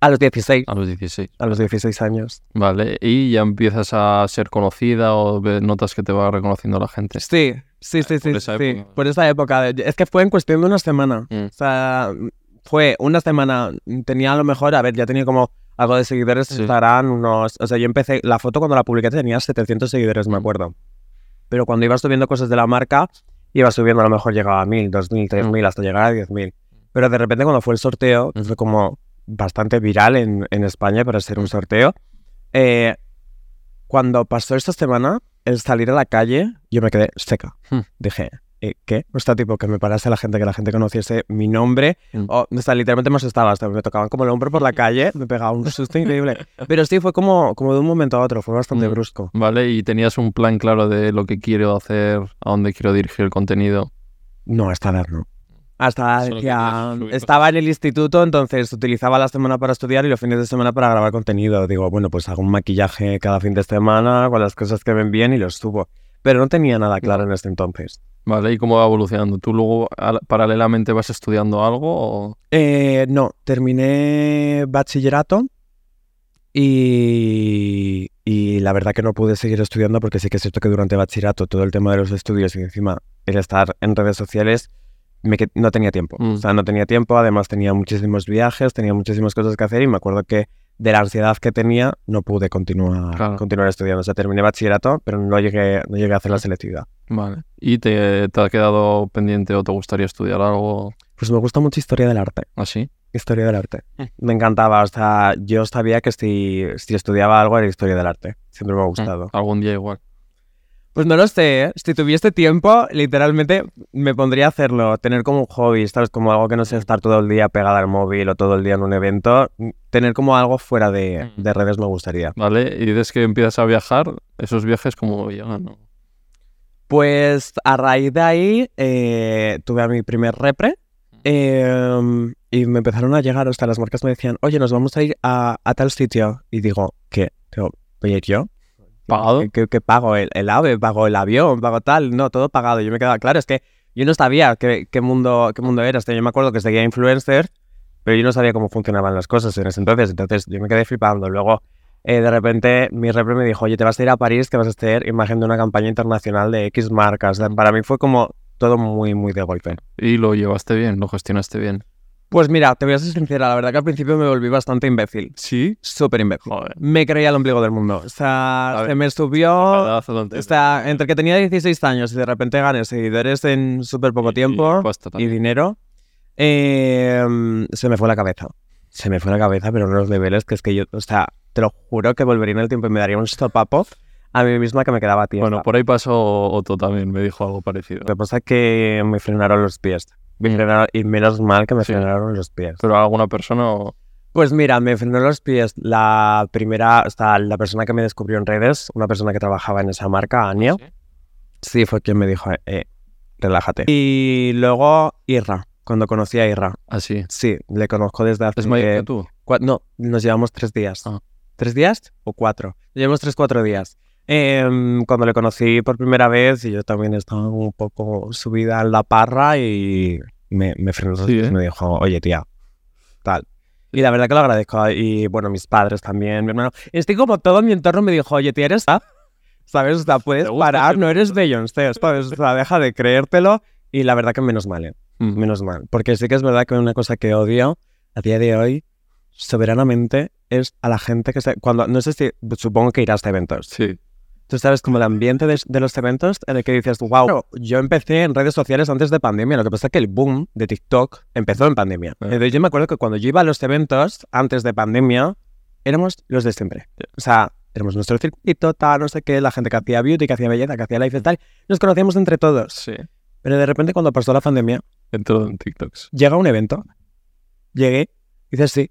A los 16, A los 16. a los 16 años. Vale, y ya empiezas a ser conocida o notas que te va reconociendo la gente. Sí, sí, sí, por sí, esa sí. época. Por esa época. Es que fue en cuestión de una semana. Mm. O sea, fue una semana. Tenía a lo mejor, a ver, ya tenía como algo de seguidores Sí. Instagram, unos... O sea, yo empecé, la foto cuando la publiqué tenía 700 seguidores, me Mm. acuerdo. Pero cuando iba subiendo cosas de la marca, iba subiendo, a lo mejor llegaba a 1000, 2000, 3000, hasta llegar a 10.000. Pero de repente cuando fue el sorteo, fue como bastante viral en, en España para ser un sorteo, eh, cuando pasó esta semana, el salir a la calle, yo me quedé seca. Hmm. Dije, eh, ¿qué? O sea, tipo, que me parase la gente, que la gente conociese mi nombre. Mm. O, o sea, literalmente me asustaba. Hasta me tocaban como el hombro por la calle, me pegaba un susto increíble. Pero sí, fue como, como de un momento a otro, fue bastante Mm. brusco. Vale, y tenías un plan claro de lo que quiero hacer, a dónde quiero dirigir el contenido. No, hasta edad no. Hasta decía, estaba en el instituto, entonces utilizaba la semana para estudiar y los fines de semana para grabar contenido. Digo, bueno, pues hago un maquillaje cada fin de semana con las cosas que ven bien y los subo. Pero no tenía nada claro en este entonces. Vale, ¿y cómo va evolucionando? ¿Tú luego al- paralelamente vas estudiando algo o...? Eh, no, terminé bachillerato y, y la verdad que no pude seguir estudiando porque sí que es cierto que durante bachillerato todo el tema de los estudios y encima el estar en redes sociales me no tenía tiempo. Mm. O sea, no tenía tiempo, además tenía muchísimos viajes, tenía muchísimas cosas que hacer y me acuerdo que de la ansiedad que tenía no pude continuar, Claro. continuar estudiando. O sea, terminé bachillerato, pero no llegué, no llegué a hacer la selectividad. Vale. ¿Y te, te ha quedado pendiente o te gustaría estudiar algo Pues me gusta mucho historia del arte. así? Historia del arte. Mm. Me encantaba. O sea, yo sabía que si, si estudiaba algo era historia del arte. Siempre me ha gustado. Algún día igual. Pues no lo sé. ¿eh? Si tuviese tiempo, literalmente me pondría a hacerlo. Tener como un hobby, ¿sabes? Como algo que no sea estar todo el día pegada al móvil o todo el día en un evento. Tener como algo fuera de, Mm. de redes me gustaría. Vale, y desde que empiezas a viajar, esos viajes como llegan, ¿no? Pues a raíz de ahí eh, tuve a mi primer repre eh, y me empezaron a llegar, hasta las marcas me decían, oye, nos vamos a ir a, a tal sitio. Y digo, ¿qué? Digo, ¿voy a ir yo? ¿Pagado? ¿Qué, qué- pago? ¿El, el AVE? ¿Pago el avión? ¿Pago tal? No, todo pagado. Yo me quedaba claro, es que yo no sabía qué, qué mundo, qué mundo era. Este, yo me acuerdo que seguía influencer, pero yo no sabía cómo funcionaban las cosas en ese entonces. Entonces yo me quedé flipando. Luego, eh, de repente, mi repre me dijo, oye, te vas a ir a París, que vas a hacer imagen de una campaña internacional de X marcas. Para mí fue como todo muy, muy de golpe. Y lo llevaste bien, lo gestionaste bien. Pues mira, te voy a ser sincera, la verdad que al principio me volví bastante imbécil. ¿Sí? Súper imbécil. Joder. Me creía el ombligo del mundo. O sea, se me subió... O sea, entre que tenía 16 años y de repente gané seguidores en súper poco Y- tiempo y dinero, eh, se me fue la cabeza. Se me fue la cabeza, pero en unos niveles que es que yo, o sea, te lo juro que volvería en el tiempo y me daría un stop-up a mí misma que me quedaba tiempo. Bueno, por ahí pasó Otto también, me dijo algo parecido. Lo que pasa es que me frenaron los pies. Y menos mal que me Sí. frenaron los pies. ¿Pero alguna persona o...? Pues mira, me frenó los pies la primera, o sea, la persona que me descubrió en redes, una persona que trabajaba en esa marca, Ania. ¿Sí? Sí, fue quien me dijo, eh, relájate. Y luego Irra, cuando conocí a Irra. Así. Sí, le conozco desde hace... ¿Es mayor que tú? No, nos llevamos tres días. Ah. ¿Tres días o cuatro? Llevamos tres, cuatro días. Em, cuando le conocí por primera vez, y yo también estaba un poco subida en la parra y me, me frenó Sí, pies y ¿eh? me dijo, oye tía, tal. Y la verdad que lo agradezco. Y bueno, mis padres también, mi hermano. Estoy como todo mi entorno me dijo, oye tía, eres... A? ¿Sabes? O sea, puedes ¿Te gusta parar, no eres? Beyoncé, ¿sabes? O sea, deja de creértelo. Y la verdad que menos mal, ¿eh? Mm. Menos mal. Porque sí que es verdad que una cosa que odio a día de hoy, soberanamente, es a la gente que se... Cuando, no sé si, supongo que irás a eventos. Sí. Tú sabes como el ambiente de, de los eventos en el que dices, wow, yo empecé en redes sociales antes de pandemia. Lo que pasa es que el boom de TikTok empezó en pandemia. Ah. Entonces yo me acuerdo que cuando yo iba a los eventos antes de pandemia, éramos los de siempre. O sea, éramos nuestro circuito, tal, no sé qué, la gente que hacía beauty, que hacía belleza, que hacía life y tal. Nos conocíamos entre todos. Sí. Pero de repente cuando pasó la pandemia, Entró en TikToks. llega un evento, llegué, dices sí.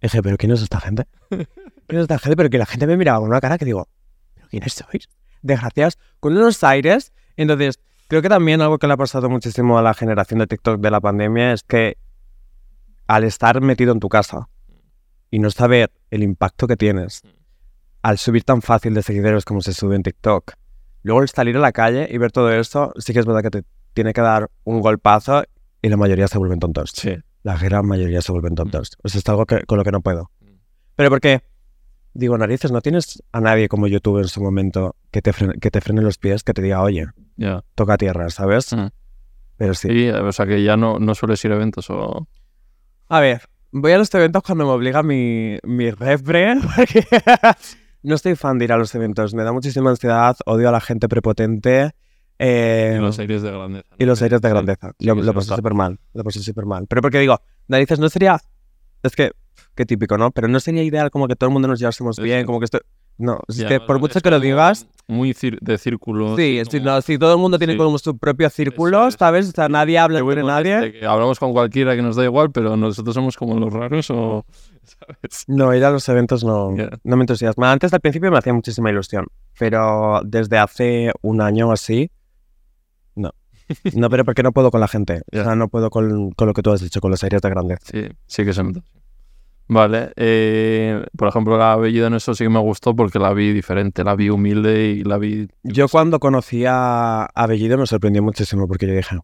Y dije, ¿pero quién es esta gente? ¿Quién es esta gente? Pero que la gente me miraba con una cara que digo, ¿pero quiénes sois? Desgraciados, con unos aires. Entonces, creo que también algo que le ha pasado muchísimo a la generación de TikTok de la pandemia es que al estar metido en tu casa y no saber el impacto que tienes al subir tan fácil de seguidores como se sube en TikTok, luego el salir a la calle y ver todo esto, sí que es verdad que te tiene que dar un golpazo y la mayoría se vuelven tontos. Sí. La gran mayoría se vuelven tontos. O sea, es algo que, con lo que no puedo. Pero porque, digo, narices, no tienes a nadie como YouTube en su momento que te, frene, que te frene los pies, que te diga, oye, Ya. toca tierra, ¿sabes? Mm. Pero sí. Sí, o sea que ya no, no sueles ir a eventos o... A ver, voy a los eventos cuando me obliga mi, mi refre, porque no estoy fan de ir a los eventos. Me da muchísima ansiedad, odio a la gente prepotente. eh, Y los aires de grandeza. y los aires de grandeza. sí lo pasé súper mal. Lo pasé súper mal. Pero porque digo, narices, no sería. Es que, qué típico, ¿no? Pero no sería ideal como que todo el mundo nos llevásemos bien, como que esto. No, es Ya, que por es mucho que lo digas. Muy cir- de círculo. Sí, sí, como- no, sí, todo el mundo tiene Sí. como su propio círculo, es. ¿sabes? O sea, nadie habla bueno, nadie. este, que hablamos con cualquiera que nos da igual, pero nosotros somos como los raros o... ¿Sabes? No, ir a los eventos no, no me entusiasma. Antes, al principio, me hacía muchísima ilusión. Pero desde hace un año o así, no. Pero porque no puedo con la gente. Ya. O sea, no puedo con, con lo que tú has dicho, con los aires de grandeza. Sí, sí que se nota. Vale, eh, por ejemplo, la Bellido en eso sí que me gustó porque la vi diferente, la vi humilde y la vi... Yo cuando conocí a, a Bellido me sorprendió muchísimo porque yo dije,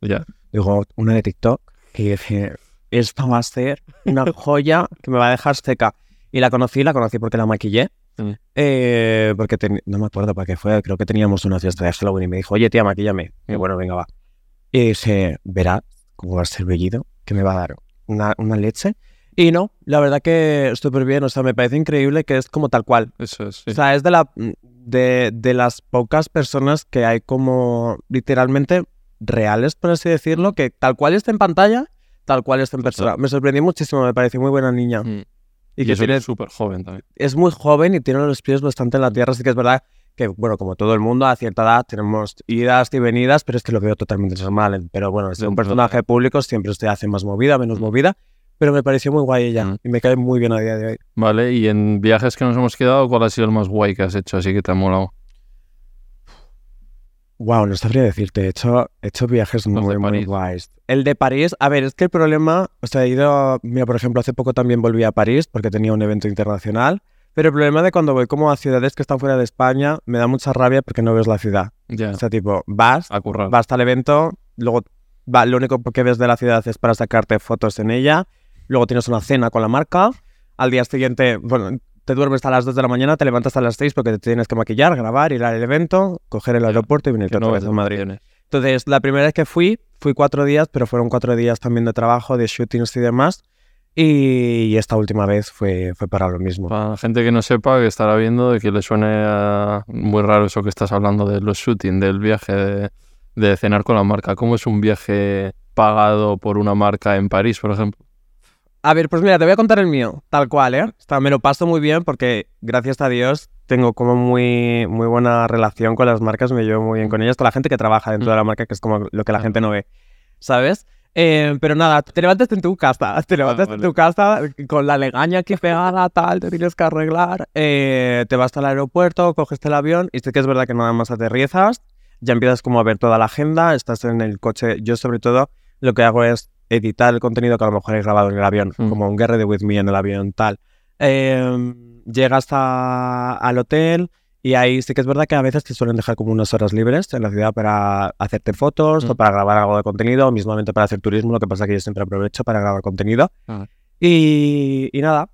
Ya, digo, una de TikTok, y dije, esta va a ser una joya que me va a dejar seca. Y la conocí, la conocí porque la maquillé. Mm. eh, porque ten- no me acuerdo para qué fue, creo que teníamos una fiesta de Halloween y me dijo, oye tía, maquillame. Y bueno, venga, va. Y dije, verá cómo va a ser Bellido, que me va a dar una, una leche. Y no, la verdad que súper bien, o sea, me parece increíble que es como tal cual. eso es. sí. O sea, es de, la, de, de las pocas personas que hay como literalmente reales, por así decirlo, que tal cual está en pantalla, tal cual está en persona. Me sorprendió muchísimo, me pareció muy buena niña. Mm. Y Y, que tiene- es súper joven también. es muy joven y tiene los pies bastante en la tierra, así que es verdad que, bueno, como todo el mundo, a cierta edad tenemos idas y venidas, pero es que lo veo totalmente normal. Pero bueno, es un personaje público, siempre se hace más movida, menos Mm. movida, pero me pareció muy guay ella Mm. y me cae muy bien a día de hoy. Vale, y en viajes que nos hemos quedado, ¿cuál ha sido el más guay que has hecho? Así que te ha molado. Wow, no sabría decirte. He hecho, he hecho viajes Los muy, muy guays. El de París, a ver, es que el problema, o sea, he ido, mira, por ejemplo, hace poco también volví a París porque tenía un evento internacional, pero el problema de cuando voy como a ciudades que están fuera de España, me da mucha rabia porque no ves la ciudad. Ya, O sea, tipo, vas, a currar. vas al evento, luego va, lo único que ves de la ciudad es para sacarte fotos en ella, luego tienes una cena con la marca, al día siguiente, bueno, te duermes a las 2 de la mañana, te levantas a las 6 porque te tienes que maquillar, grabar, ir al evento, coger el aeropuerto y venir otra vez a Madrid. Entonces, la primera vez que fui, fui cuatro días, pero fueron cuatro días también de trabajo, de shootings y demás. Y esta última vez fue, fue para lo mismo. Para la gente que no sepa, que estará viendo, que le suene muy raro eso que estás hablando de los shooting, del viaje de, de cenar con la marca. ¿Cómo es un viaje pagado por una marca en París, por ejemplo? A ver, pues mira, te voy a contar el mío, tal cual, ¿eh? Sea, me lo paso muy bien porque, gracias a Dios, tengo como muy, muy buena relación con las marcas, me llevo muy bien con ellas, con la gente que trabaja dentro de la marca, que es como lo que la Ah. gente no ve, ¿sabes? Eh, pero nada, te levantas en tu casa, te levantas en vale. tu casa con la legaña aquí pegada, tal, te tienes que arreglar, eh, te vas al aeropuerto, coges el avión y sí que es verdad que nada más aterrizas, ya empiezas como a ver toda la agenda, estás en el coche. Yo sobre todo lo que hago es editar el contenido que a lo mejor he grabado en el avión, Mm. como un Get Ready With Me en el avión, tal. Eh, llegas a- al hotel y ahí sí que es verdad que a veces te suelen dejar como unas horas libres en la ciudad para hacerte fotos o Mm. para grabar algo de contenido, o mismamente para hacer turismo, lo que pasa que yo siempre aprovecho para grabar contenido. Ah. Y, y nada,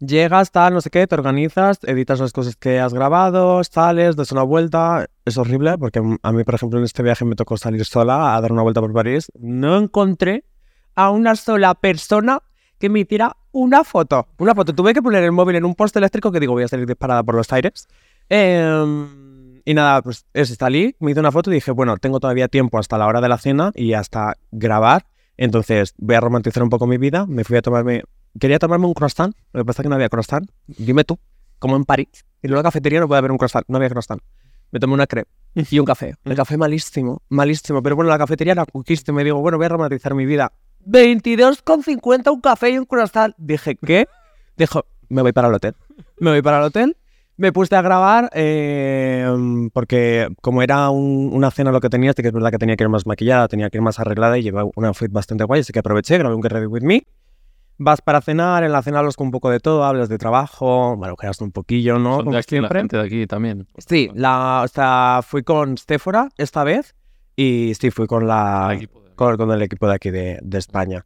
llegas, tal, no sé qué, te organizas, editas las cosas que has grabado, sales, das una vuelta. Es horrible porque a mí, por ejemplo, en este viaje me tocó salir sola a dar una vuelta por París. No encontré a una sola persona que me hiciera una foto. Una foto. Tuve que poner el móvil en un poste eléctrico que digo, voy a salir disparada por los aires. Em, y nada, pues salí, me hice una foto y dije, bueno, tengo todavía tiempo hasta la hora de la cena y hasta grabar. Entonces voy a romantizar un poco mi vida. Me fui a tomarme... Quería tomarme un croissant, lo que pasa es que no había croissant. Dime tú, como en París. En la cafetería no puede haber un croissant, no había croissant. Me tomé una crepe y un café. El café malísimo, malísimo. Pero bueno, la cafetería era cuquísima. Me digo, bueno, voy a romantizar mi vida. 22,50 un café y un croissant. Dije, ¿qué? Dijo, me voy para el hotel. Me voy para el hotel. Me puse a grabar eh, porque como era un- una cena lo que tenía, sí que es verdad que tenía que ir más maquillada, tenía que ir más arreglada y llevaba una outfit bastante guay, así que aproveché, grabé un Get Ready With Me. Vas para cenar, en la cena hablas con un poco de todo, hablas de trabajo, bueno, un poquillo, ¿no? Son de aquí, la gente de aquí también. Sí, la, o sea, fui con Sephora esta vez y sí, fui con la El con, con el equipo de aquí de, de España.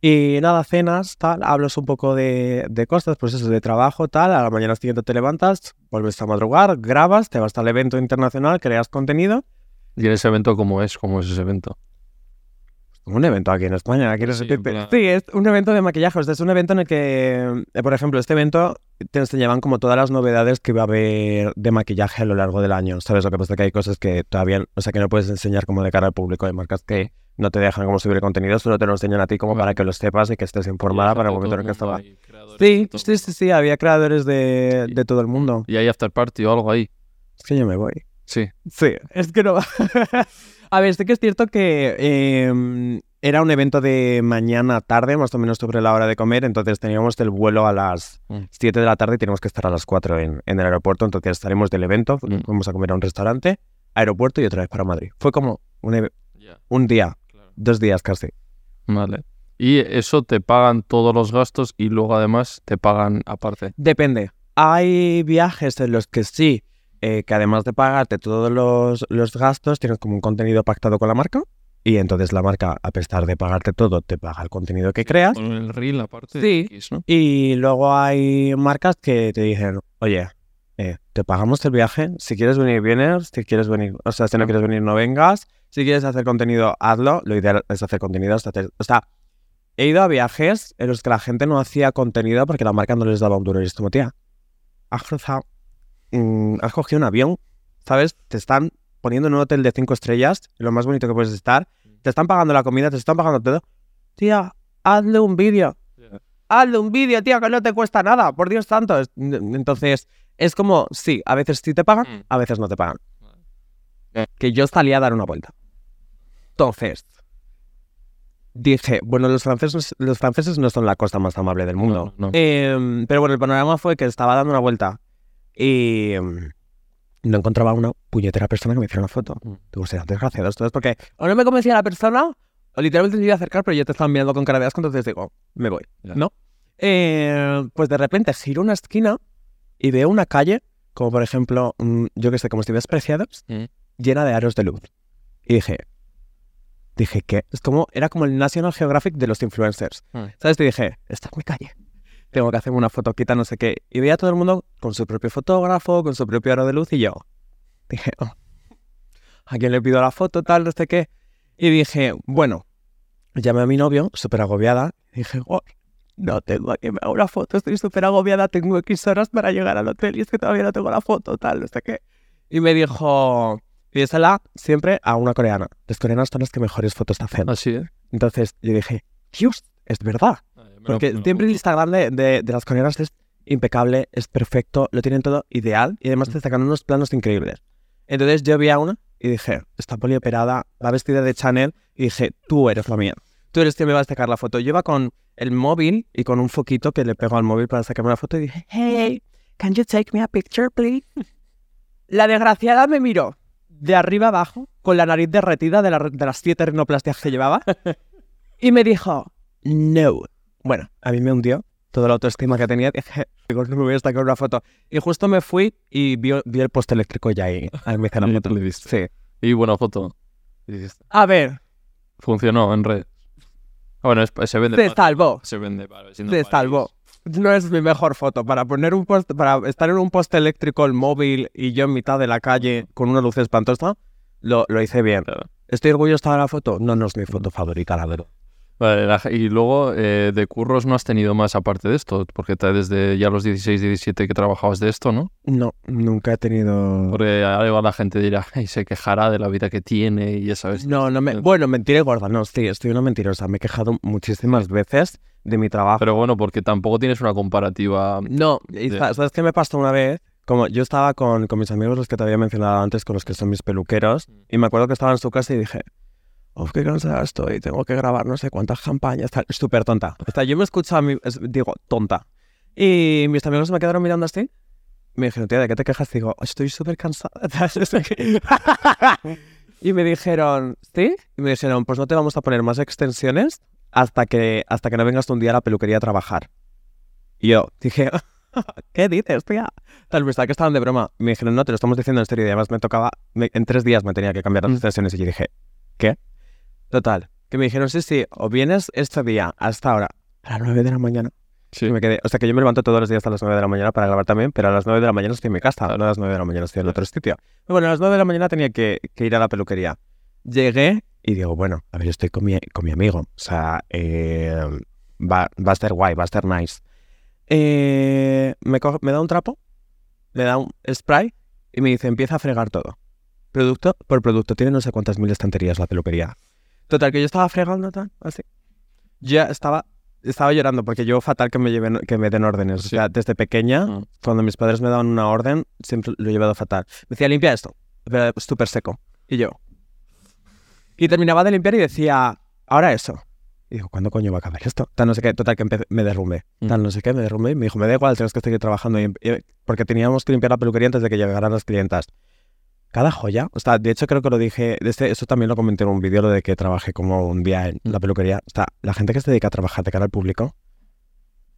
Y nada, cenas, tal, hablas un poco de, de cosas, pues eso, de trabajo, tal, a la mañana siguiente te levantas, vuelves a madrugar, grabas, te vas al evento internacional, creas contenido. ¿Y en ese evento cómo es? ¿Cómo es ese evento? Un evento aquí en España, quiero Sí, en decirte. plan- Sí, es un evento de maquillaje. o sea, es un evento en el que, eh, por ejemplo, este evento te enseñaban como todas las novedades que va a haber de maquillaje a lo largo del año. ¿Sabes? Lo que pasa es que hay cosas que todavía, o sea, que no puedes enseñar como de cara al público. Hay marcas que no te dejan como subir contenido, solo te lo enseñan a ti como para que lo sepas y que estés informada para el momento en el que estaba. Sí, sí, sí, sí, había creadores de, de todo el mundo. ¿Y hay after party o algo ahí? Es que yo me voy. Sí. Sí, es que no. a ver, sí que es cierto que eh, era un evento de mañana tarde, más o menos sobre la hora de comer, entonces teníamos el vuelo a las Mm. 7 de la tarde y teníamos que estar a las 4 en, en el aeropuerto, entonces salimos del evento, Mm. fuimos a comer a un restaurante, aeropuerto y otra vez para Madrid. Fue como un, un día, claro. dos días casi. Vale. Y eso te pagan todos los gastos y luego además te pagan aparte. Depende. Hay viajes en los que sí, eh, que además de pagarte todos los, los gastos, tienes como un contenido pactado con la marca. Y entonces la marca, a pesar de pagarte todo, te paga el contenido que creas. Con el reel aparte. Sí. X, ¿no? Y luego hay marcas que te dicen, oye, eh, te pagamos el viaje. Si quieres venir, vienes. Si quieres venir, o sea, si no quieres venir, no vengas. Si quieres hacer contenido, hazlo. Lo ideal es hacer contenido. hasta hacer- O sea, he ido a viajes en los que la gente no hacía contenido porque la marca no les daba un duro. Y es como, tía, has cruzado, mm, has cogido un avión, ¿sabes? Te están poniendo en un hotel de cinco estrellas, lo más bonito que puedes estar. Te están pagando la comida, te están pagando todo. Tía, hazle un vídeo hazle un vídeo, tío, que no te cuesta nada, por Dios santo. Es- Entonces, es como, sí, a veces sí te pagan, Mm. a veces no te pagan. Que yo salí a dar una vuelta. Entonces, dije, bueno, los franceses, los franceses no son la cosa más amable del mundo. No, no, no. Em, pero bueno, el panorama fue que estaba dando una vuelta y em, no encontraba una puñetera persona que me hiciera una foto. Mm. Digo, serán desgraciados todos porque o no me convencía la persona o literalmente me iba a acercar, pero yo te estaban mirando con cara de asco, entonces digo, me voy, Ya. ¿no? Eh, pues de repente giro una esquina y veo una calle, como por ejemplo, mm, yo que sé, como si preciados, Mm. llena de aros de luz. Y dije, dije que es como, era como el National Geographic de los influencers. Mm. ¿Sabes? Y dije, esta es mi calle. Tengo que hacerme una fotoquita, no sé qué. Y veía a todo el mundo con su propio fotógrafo, con su propio aro de luz, y yo dije, oh, ¿a quién le pido la foto, tal, no sé qué? Y dije, bueno, llamé a mi novio, súper agobiada, y dije, oh, no tengo a quien me haga una foto, estoy súper agobiada, tengo X horas para llegar al hotel y es que todavía no tengo la foto, tal, no sé qué. Y me dijo, pídesela siempre a una coreana. Las coreanas son las que mejores fotos hacen. Así, ¿eh? Entonces yo dije, Dios, es verdad. Porque siempre el Instagram de, de- de las coreanas es impecable, es perfecto, lo tienen todo ideal y además te sacan unos planos increíbles. Entonces yo vi a una y dije, está polioperada, va vestida de Chanel y dije, tú eres la mía. Tú eres quien me va a sacar la foto. Yo iba con el móvil y con un foquito que le pego al móvil para sacarme la foto y dije, hey, can you take me a picture, please? La desgraciada me miró de arriba abajo, con la nariz derretida de, la- de las siete rinoplastias que llevaba. Y me dijo, no. Bueno, a mí me hundió toda la autoestima que tenía. Dije, no me voy a sacar una foto. Y justo me fui y vi, vi el poste eléctrico ya ahí. Me hice la foto. Sí. Y buena foto. A ver, Funcionó en red. Ah, Bueno, es- se vende. para- salvó. Se vende para. para salvó. No es mi mejor foto. Para poner un poste, para estar en un poste eléctrico, el móvil y yo en mitad de la calle con una luz espantosa, lo, lo hice bien. Claro. ¿Estoy orgulloso de la foto? No, no es mi foto favorita, la verdad. Vale, la- y luego eh, de curros no has tenido más aparte de esto, porque te- desde ya los 16, 17 que trabajabas de esto, ¿no? No, nunca he tenido... Porque ahora la gente dirá, y se quejará de la vida que tiene y ya sabes. No, no me... Bueno, mentiré gorda, no, sí, estoy una mentirosa. Me he quejado muchísimas veces de mi trabajo. Pero bueno, porque tampoco tienes una comparativa. No, de- ¿sabes qué me pasó una vez? Como yo estaba con, con mis amigos, los que te había mencionado antes, con los que son mis peluqueros, y me acuerdo que estaba en su casa y dije, uf, qué cansada estoy, tengo que grabar no sé cuántas campañas, tal. Súper tonta. O sea, yo me escucho a mí, digo, tonta. Y mis amigos me quedaron mirando así. Me dijeron, tía, ¿de qué te quejas? Digo, estoy súper cansada. y me dijeron, ¿sí? Y me dijeron, pues no te vamos a poner más extensiones hasta que, hasta que no vengas un día a la peluquería a trabajar. Y yo dije, ¿qué dices, tía? Tal vez que estaban de broma. Me dijeron, no, te lo estamos diciendo en serio. Y además me tocaba, me- en tres días me tenía que cambiar las extensiones. Y yo dije, ¿qué? Total, que me dijeron, sí, sí, o vienes este día hasta ahora, a las nueve de la mañana. Sí. Me quedé, o sea que yo me levanto todos los días a las 9 de la mañana para grabar también, pero a las 9 de la mañana estoy en mi casa, no a las 9 de la mañana estoy en otro sitio. Bueno, a las 9 de la mañana tenía que, que ir a la peluquería. Llegué y digo, bueno, a ver, estoy con mi, con mi amigo, o sea, eh, va, va a ser guay, va a ser nice. Eh, me, coge- me da un trapo, me da un spray y me dice, empieza a fregar todo. Producto por producto, tiene no sé cuántas mil estanterías la peluquería. Total, que yo estaba fregando, tal, así. Ya estaba, estaba llorando porque yo fatal que me, lleven, que me den órdenes. O Sí. sea, desde pequeña, Mm. cuando mis padres me daban una orden, siempre lo he llevado fatal. Me decía, limpia esto, pero súper seco. Y yo. Y terminaba de limpiar y decía, ahora eso. Y digo, ¿cuándo coño va a acabar esto? Tal no sé qué, total que me derrumbé. Mm. Tal no sé qué, me derrumbé y me dijo, me da igual, tienes que seguir trabajando. Y, y- porque teníamos que limpiar la peluquería antes de que llegaran las clientas. Cada joya, o sea, de hecho creo que lo dije, este- eso también lo comenté en un vídeo, lo de que trabajé como un día en la peluquería. O sea, la gente que se dedica a trabajar de cara al público,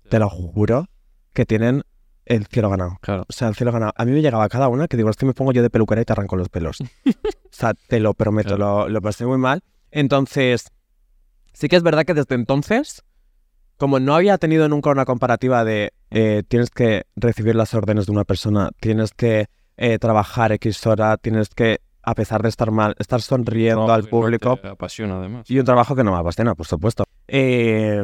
te lo juro que tienen el cielo ganado. Claro. O sea, el cielo ganado. A mí me llegaba cada una que digo, es que me pongo yo de peluquera y te arranco los pelos. o sea, te lo prometo, lo, lo pasé muy mal. Entonces, sí que es verdad que desde entonces, como no había tenido nunca una comparativa de eh, tienes que recibir las órdenes de una persona, tienes que eh, trabajar X hora, tienes que, a pesar de estar mal, estar sonriendo No, al público. Te apasiona además. Y un trabajo que no me apasiona, por supuesto. Eh,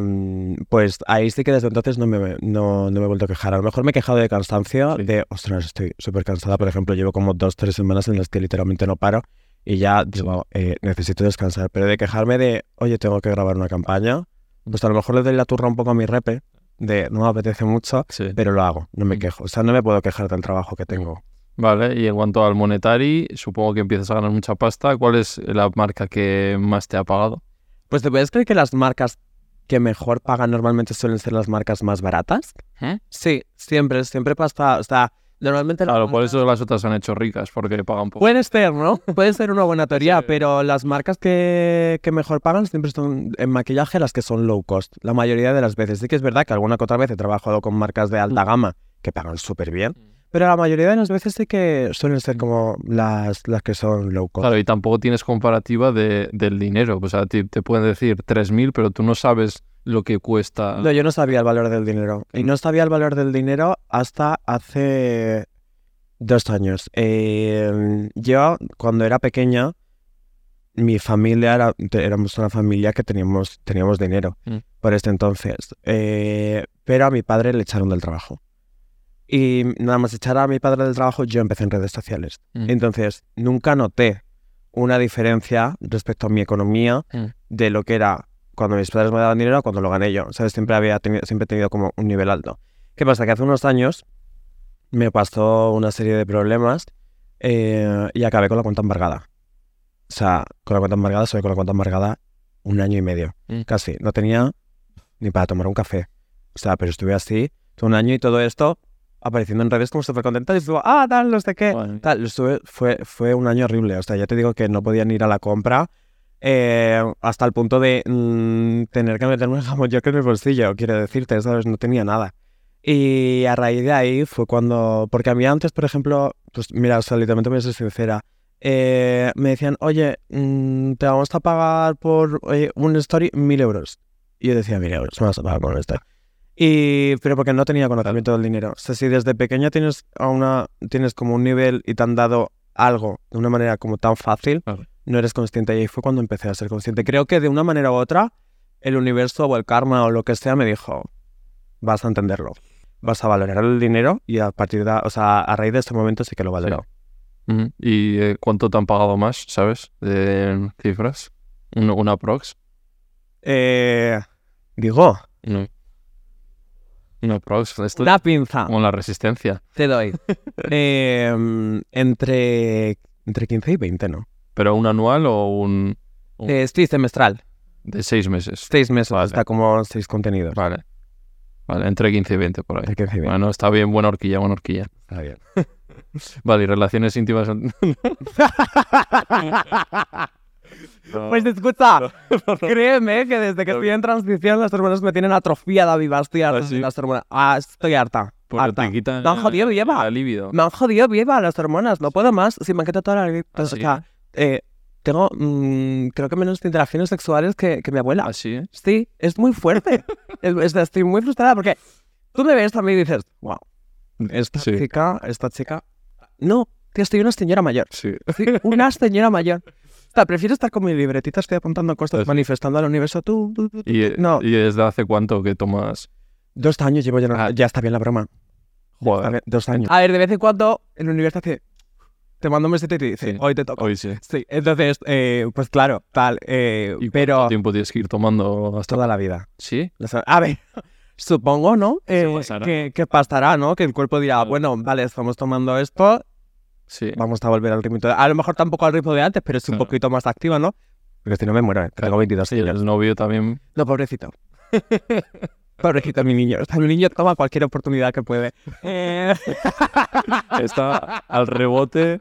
pues ahí sí que desde entonces no me, no, no me he vuelto a quejar. A lo mejor me he quejado de cansancio, Sí. de, ostras, estoy súper cansada. Por ejemplo, llevo como dos, tres semanas en las que literalmente no paro y ya digo, eh, necesito descansar. Pero de quejarme de, oye, tengo que grabar una campaña, pues a lo mejor le doy la turra un poco a mi repe, de no me apetece mucho, Sí. pero lo hago, no me Mm. quejo. O sea, no me puedo quejar del trabajo que tengo. Vale, y en cuanto al monetary, supongo que empiezas a ganar mucha pasta. ¿Cuál es la marca que más te ha pagado? Pues te puedes creer que las marcas que mejor pagan normalmente suelen ser las marcas más baratas. ¿Eh? Sí, siempre, siempre pasa. O sea, normalmente. Claro, por marcas- eso las otras se han hecho ricas, porque pagan poco. Puede ser, ¿no? Puede ser una buena teoría, Sí. pero las marcas que, que mejor pagan siempre son en maquillaje las que son low cost. La mayoría de las veces. Sí que es verdad que alguna que otra vez he trabajado con marcas de alta gama que pagan súper bien, pero la mayoría de las veces sí que suelen ser como las, las que son low cost. Claro, y tampoco tienes comparativa de, del dinero. O sea, te, te pueden decir 3.000, pero tú no sabes lo que cuesta. No, yo no sabía el valor del dinero. Y no sabía el valor del dinero hasta hace dos años. Eh, yo, cuando era pequeña, mi familia era, éramos una familia que teníamos, teníamos dinero Mm. por este entonces. Eh, pero a mi padre le echaron del trabajo. Y nada más echar a mi padre del trabajo, yo empecé en redes sociales. Mm. Entonces, nunca noté una diferencia respecto a mi economía Mm. de lo que era cuando mis padres me daban dinero a cuando lo gané yo. ¿Sabes? Siempre, había tenido, siempre he tenido como un nivel alto. ¿Qué pasa? Que hace unos años me pasó una serie de problemas eh, y acabé con la cuenta embargada. O sea, con la cuenta embargada, soy con la cuenta embargada un año y medio, Mm. casi. No tenía ni para tomar un café. O sea, pero estuve así todo un año y todo esto apareciendo en redes como súper contenta y estuvo, ah, tal, no sé qué. Vale. Tal, estuve- fue, fue un año horrible. O sea, ya te digo que no podían ir a la compra eh, hasta el punto de mm, tener que meterme el jamón york en el bolsillo, quiero decirte, ¿sabes? No tenía nada. Y a raíz de ahí fue cuando, porque a mí antes, por ejemplo, pues mira, o sea, literalmente voy a ser sincera, eh, me decían, oye, mm, te vamos a pagar por eh, un story mil euros. Y yo decía, mil euros, me vas a pagar por un story. Y, pero porque no tenía conocimiento del dinero. O sea, si desde pequeña tienes, a una, tienes como un nivel y te han dado algo de una manera como tan fácil, no eres consciente. Y ahí fue cuando empecé a ser consciente. Creo que de una manera u otra, el universo o el karma o lo que sea me dijo, vas a entenderlo. Vas a valorar el dinero y a partir de, o sea, a raíz de ese momento sí que lo valoro. ¿Y eh, cuánto te han pagado más, sabes? De cifras. Un- Una prox. Eh, digo, No. Una prox. Esto una pinza. como la resistencia. Te doy. Eh, entre, entre 15 y 20, ¿no? ¿Pero un anual o un Oh. Eh, semestral. de seis meses? Seis meses. Vale. Está como seis contenidos. Vale. Vale, entre 15 y 20 por ahí. Entre 15 y 20. Bueno, está bien, buena horquilla, buena horquilla. Está bien. Vale, y relaciones íntimas. Pues escucha, créeme que desde que estoy en transición las hormonas me tienen atrofiada viva. Estoy harta ¿Ah, sí? las hormonas. Ah, estoy harta. Harta. te quitan Me han jodido viva. Me han jodido viva las hormonas. No puedo más. Si me han quitado toda la... ¿Ah, o sea, eh, tengo, mm, creo que menos interacciones sexuales que, que mi abuela. Así, ¿eh? Sí, es muy fuerte. Es- es- estoy muy frustrada porque tú me ves mí y dices, wow, esta Sí. chica, esta chica... No, tío, estoy una señora mayor. Sí. Sí, una señora mayor. Sea, prefiero estar con mi libretita, estoy apuntando cosas, manifestando al universo. Tú, tú, tú, tú. ¿Y, No. ¿Y desde hace cuánto que tomas? Dos años llevo ya, no- Ah. ya está bien la broma. Joder. bien, dos años. A ver, de vez en cuando el universo hace... Te manda un mesete y te dice, Sí. hoy te toca. Hoy sí. Sí, entonces, eh, pues claro, tal, eh, ¿Y pero cuánto tiempo tienes que ir tomando hasta toda la vida. ¿Sí? A ver, supongo, ¿no? Eh, que, que pasará, ¿no? Que el cuerpo dirá, bueno, vale, estamos tomando esto, Sí. vamos a volver al ritmo. de- A lo mejor tampoco al ritmo de antes, pero es un Claro. poquito más activa, ¿no? Porque si no me muero, ¿eh? Tengo 22 Sí, años. el novio también. No, pobrecito. pobrecito mi niño. Mi niño toma cualquier oportunidad que puede. Está al rebote.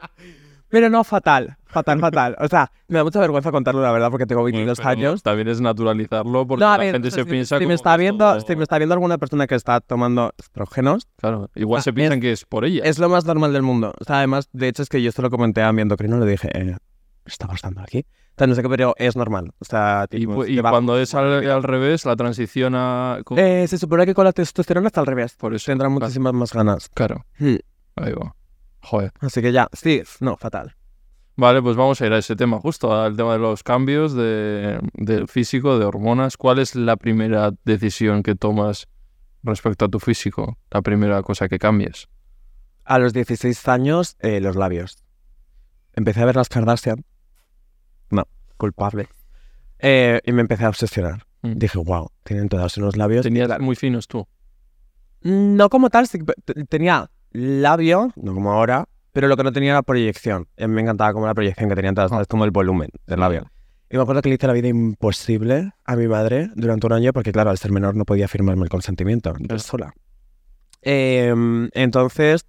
Pero no fatal, fatal, fatal. O sea, me da mucha vergüenza contarlo, la verdad, porque tengo 22 Pero años. También es naturalizarlo porque No, la ver, gente o sea, se si, piensa si como me está viendo, todo- si me está viendo alguna persona que está tomando estrógenos, Claro, igual Ah, se piensan es- que es por ella. es lo más normal del mundo. O sea, además, de hecho, es que yo esto lo comenté a mi endocrino, le dije, eh, ¿está pasando aquí? O sea, no sé qué, pero es normal. O sea, Y, tipo, y va- cuando es al, al revés, la transición a... Eh, se supone que con la testosterona está al revés. por eso. Tendrán claro. muchísimas más ganas. Claro, Hmm. ahí va. Joder. Así que ya, sí, no, fatal. Vale, pues vamos a ir a ese tema justo, al tema de los cambios de, del físico, de hormonas. ¿Cuál es la primera decisión que tomas respecto a tu físico? La primera cosa que cambias. A los 16 años, eh, los labios. Empecé a ver las Kardashian. No, culpable. Eh, y me empecé a obsesionar. Mm. Dije, wow, tienen todos unos labios. Tenías muy finos tú. No como tal, tenía labio, no como ahora, pero lo que no tenía era proyección. Mí me encantaba como la proyección que tenían todas, Ah. como el volumen del labio. Y me acuerdo que le hice la vida imposible a mi madre durante un año porque, claro, al ser menor no podía firmarme el consentimiento. Yo sola. Em, entonces,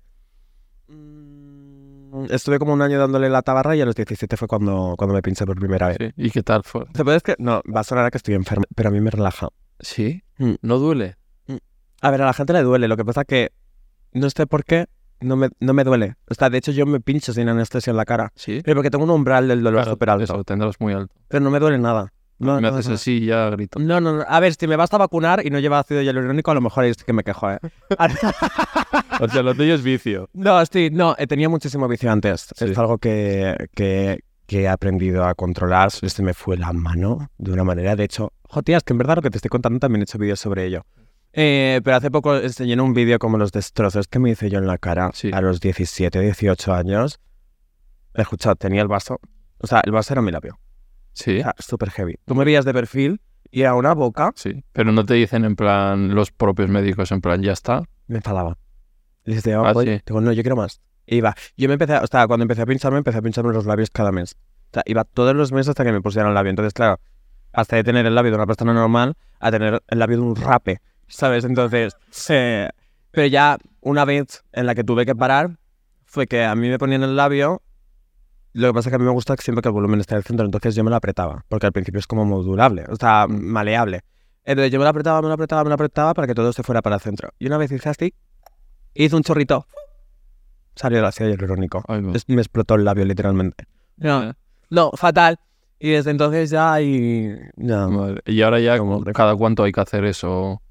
mm, estuve como un año dándole la tabarra y a los 17 fue cuando, cuando me pinché por primera vez. Sí. ¿Y qué tal fue? ¿Se puede que No, va a sonar a que estoy enfermo, pero a mí me relaja. ¿Sí? Mm. ¿No duele? A ver, a la gente le duele. Lo que pasa que no sé por qué no me, no me duele. O sea, de hecho yo me pincho sin anestesia en la cara. ¿Sí? Pero porque tengo un umbral del dolor Claro, súper alto. Eso, tendrás muy alto. Pero no me duele nada. No, me no, haces no. así y ya grito. No, no, no. A ver, si me vas a vacunar y no lleva ácido hialurónico, a lo mejor sí que me quejo, ¿eh? O sea, lo tuyo es vicio. no, sí, no. Tenía muchísimo vicio antes. Sí. Es algo que, que, que he aprendido a controlar. Se me fue la mano de una manera. De hecho, es que en verdad lo que te estoy contando también he hecho vídeos sobre ello. Eh, pero hace poco enseñé en un vídeo como los destrozos que me hice yo en la cara Sí. a los 17, 18 años. Escuchad, tenía el vaso. O sea, el vaso era mi labio. Sí, Era súper heavy. Tú me veías de perfil y era una boca. sí. Pero no te dicen en plan, los propios médicos, en plan, ya está. Me enfadaba. Y decía, Ah, sí. digo, no, yo quiero más. Y iba. Yo me empecé, a- o sea, cuando empecé a pincharme, empecé a pincharme los labios cada mes. O sea, iba todos los meses hasta que me pusieran el labio. Entonces, claro, hasta de tener el labio de una persona normal a tener el labio de un rape, ¿sabes? Entonces, eh, Pero ya una vez en la que tuve que parar, fue que a mí me ponían el labio. Lo que pasa es que a mí me gusta siempre que el volumen esté al centro, entonces yo me lo apretaba, porque al principio es como modulable, o sea, maleable. Entonces yo me lo apretaba, me lo apretaba, me lo apretaba para que todo se fuera para el centro. Y una vez hice así, hice un chorrito, salió el ácido hialurónico. Ay, no. Me explotó el labio literalmente. No, Eh, no, fatal. Y desde entonces ya y... ya. madre. Y ahora ya, Como- ¿cada cuánto hay que hacer eso?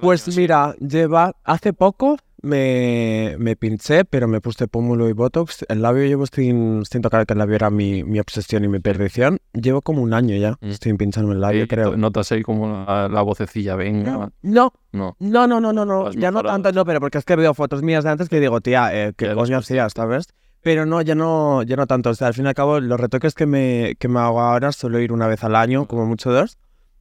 Pues año, mira, lleva... Hace poco me, me pinché, pero me puse pómulo y botox. El labio llevo sin, sin tocar, que el labio era mi, mi obsesión y mi perdición. Llevo como un año ya Mm. sin pincharme el labio, Y creo. Notas ahí como la, la vocecilla, venga. No, No. no, no, no, no, no. Ya no tanto, no, pero porque es que veo fotos mías de antes que digo, tía, eh, ¿qué Ya coño los hacías, sabes? Pero no, ya no, ya no tanto. O sea, al fin y al cabo, los retoques que me, que me hago ahora suelo ir una vez al año, como mucho dos.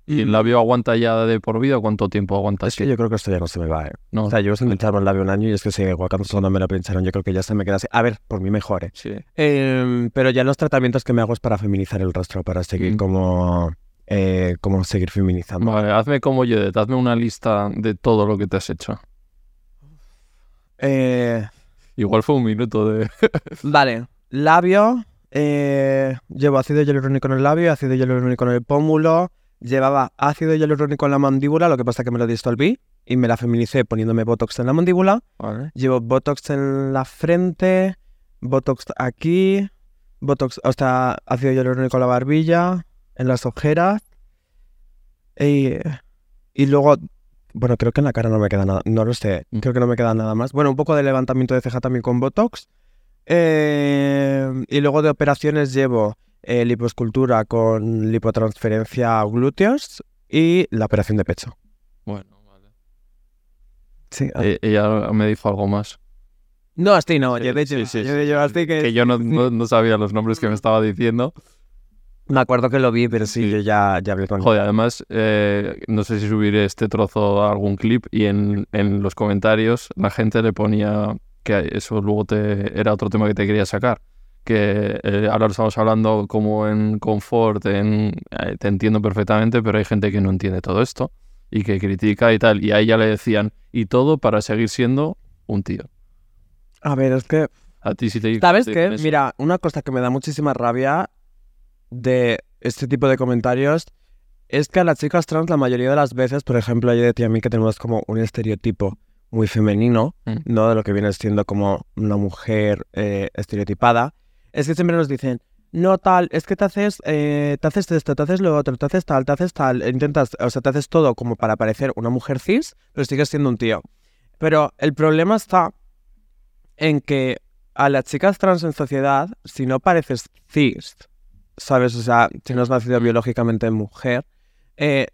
¿Y el labio aguanta ya de por vida? ¿Cuánto tiempo aguanta? Es que yo creo que esto ya no se me va, ¿eh? No, O sea, llevo sin pincharme el labio un año y es que igual cuando solo me lo pincharon, yo creo que ya se me queda así. A ver, por mí mejor, ¿eh? sí. Em, pero ya los tratamientos que me hago es para feminizar el rostro, para seguir Mm. como, eh, como seguir feminizando. Vale, hazme como Yedet, hazme una lista de todo lo que te has hecho. Eh, Igual fue un minuto de... vale, labio, eh, llevo ácido hialurónico en el labio, ácido hialurónico en el pómulo, llevaba ácido hialurónico en la mandíbula, lo que pasa que me lo disolví y me la feminicé poniéndome botox en la mandíbula. Vale. Llevo Botox en la frente, Botox aquí, Botox, o sea, ácido hialurónico en la barbilla, en las ojeras. Y, y luego, bueno, creo que en la cara no me queda nada, no lo sé, Mm. creo que no me queda nada más. Bueno, un poco de levantamiento de ceja también con Botox. Eh, y luego de operaciones llevo eh, lipoescultura con lipotransferencia a glúteos y la operación de pecho. Bueno, vale. Sí, Eh, ella me dijo algo más. no, así no, Sí, yo de hecho, sí, sí, yo, sí, yo sí, así que... Que yo no, no, no sabía los nombres que me estaba diciendo. Me acuerdo que lo vi, pero sí, Sí. yo ya, ya hablé con Joder, además, eh, no sé si subiré este trozo a algún clip y en, en los comentarios la gente le ponía que eso luego te era otro tema que te quería sacar. Que eh, ahora lo estamos hablando como en confort, en, eh, te entiendo perfectamente, pero hay gente que no entiende todo esto y que critica y tal. Y a ella le decían, y todo para seguir siendo un tío. A ver, es que, A ti si te ¿sabes te qué? Mira, una cosa que me da muchísima rabia de este tipo de comentarios es que a las chicas trans la mayoría de las veces, por ejemplo, yo decía a mí que tenemos como un estereotipo muy femenino, Mm. ¿no? De lo que viene siendo como una mujer eh, estereotipada, es que siempre nos dicen, no tal, es que te haces, eh, te haces esto, te haces lo otro, te haces tal, te haces tal, intentas, o sea, te haces todo como para parecer una mujer cis, pero sigues siendo un tío. Pero el problema está en que a las chicas trans en sociedad, si no pareces cis, ¿sabes? O sea, si no has nacido biológicamente mujer, eh,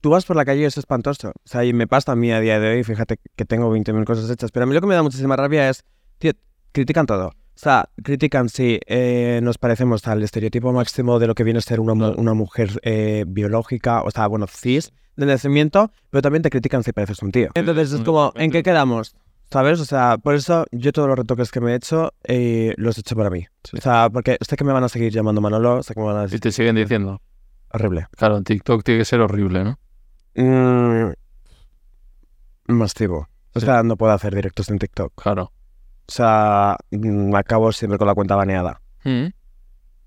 tú vas por la calle y es espantoso. O sea, y me pasa a mí a día de hoy, fíjate que tengo 20.000 cosas hechas, pero a mí lo que me da muchísima rabia es, tío, critican todo. O sea, critican si eh, nos parecemos al estereotipo máximo de lo que viene a ser una, mu- una mujer eh, biológica, o sea, bueno, cis, de nacimiento, pero también te critican si pareces un tío. Entonces es como, ¿en qué quedamos? ¿Sabes? O sea, por eso yo todos los retoques que me he hecho eh, los he hecho para mí. Sí. O sea, porque sé que me van a seguir llamando Manolo, sé que me van a Y decir te siguen diciendo. horrible. Claro, en TikTok tiene que ser horrible, ¿no? Mm, masivo. O Sí. sea, no puedo hacer directos en TikTok. Claro. O sea, mm, acabo siempre con la cuenta baneada. Mm.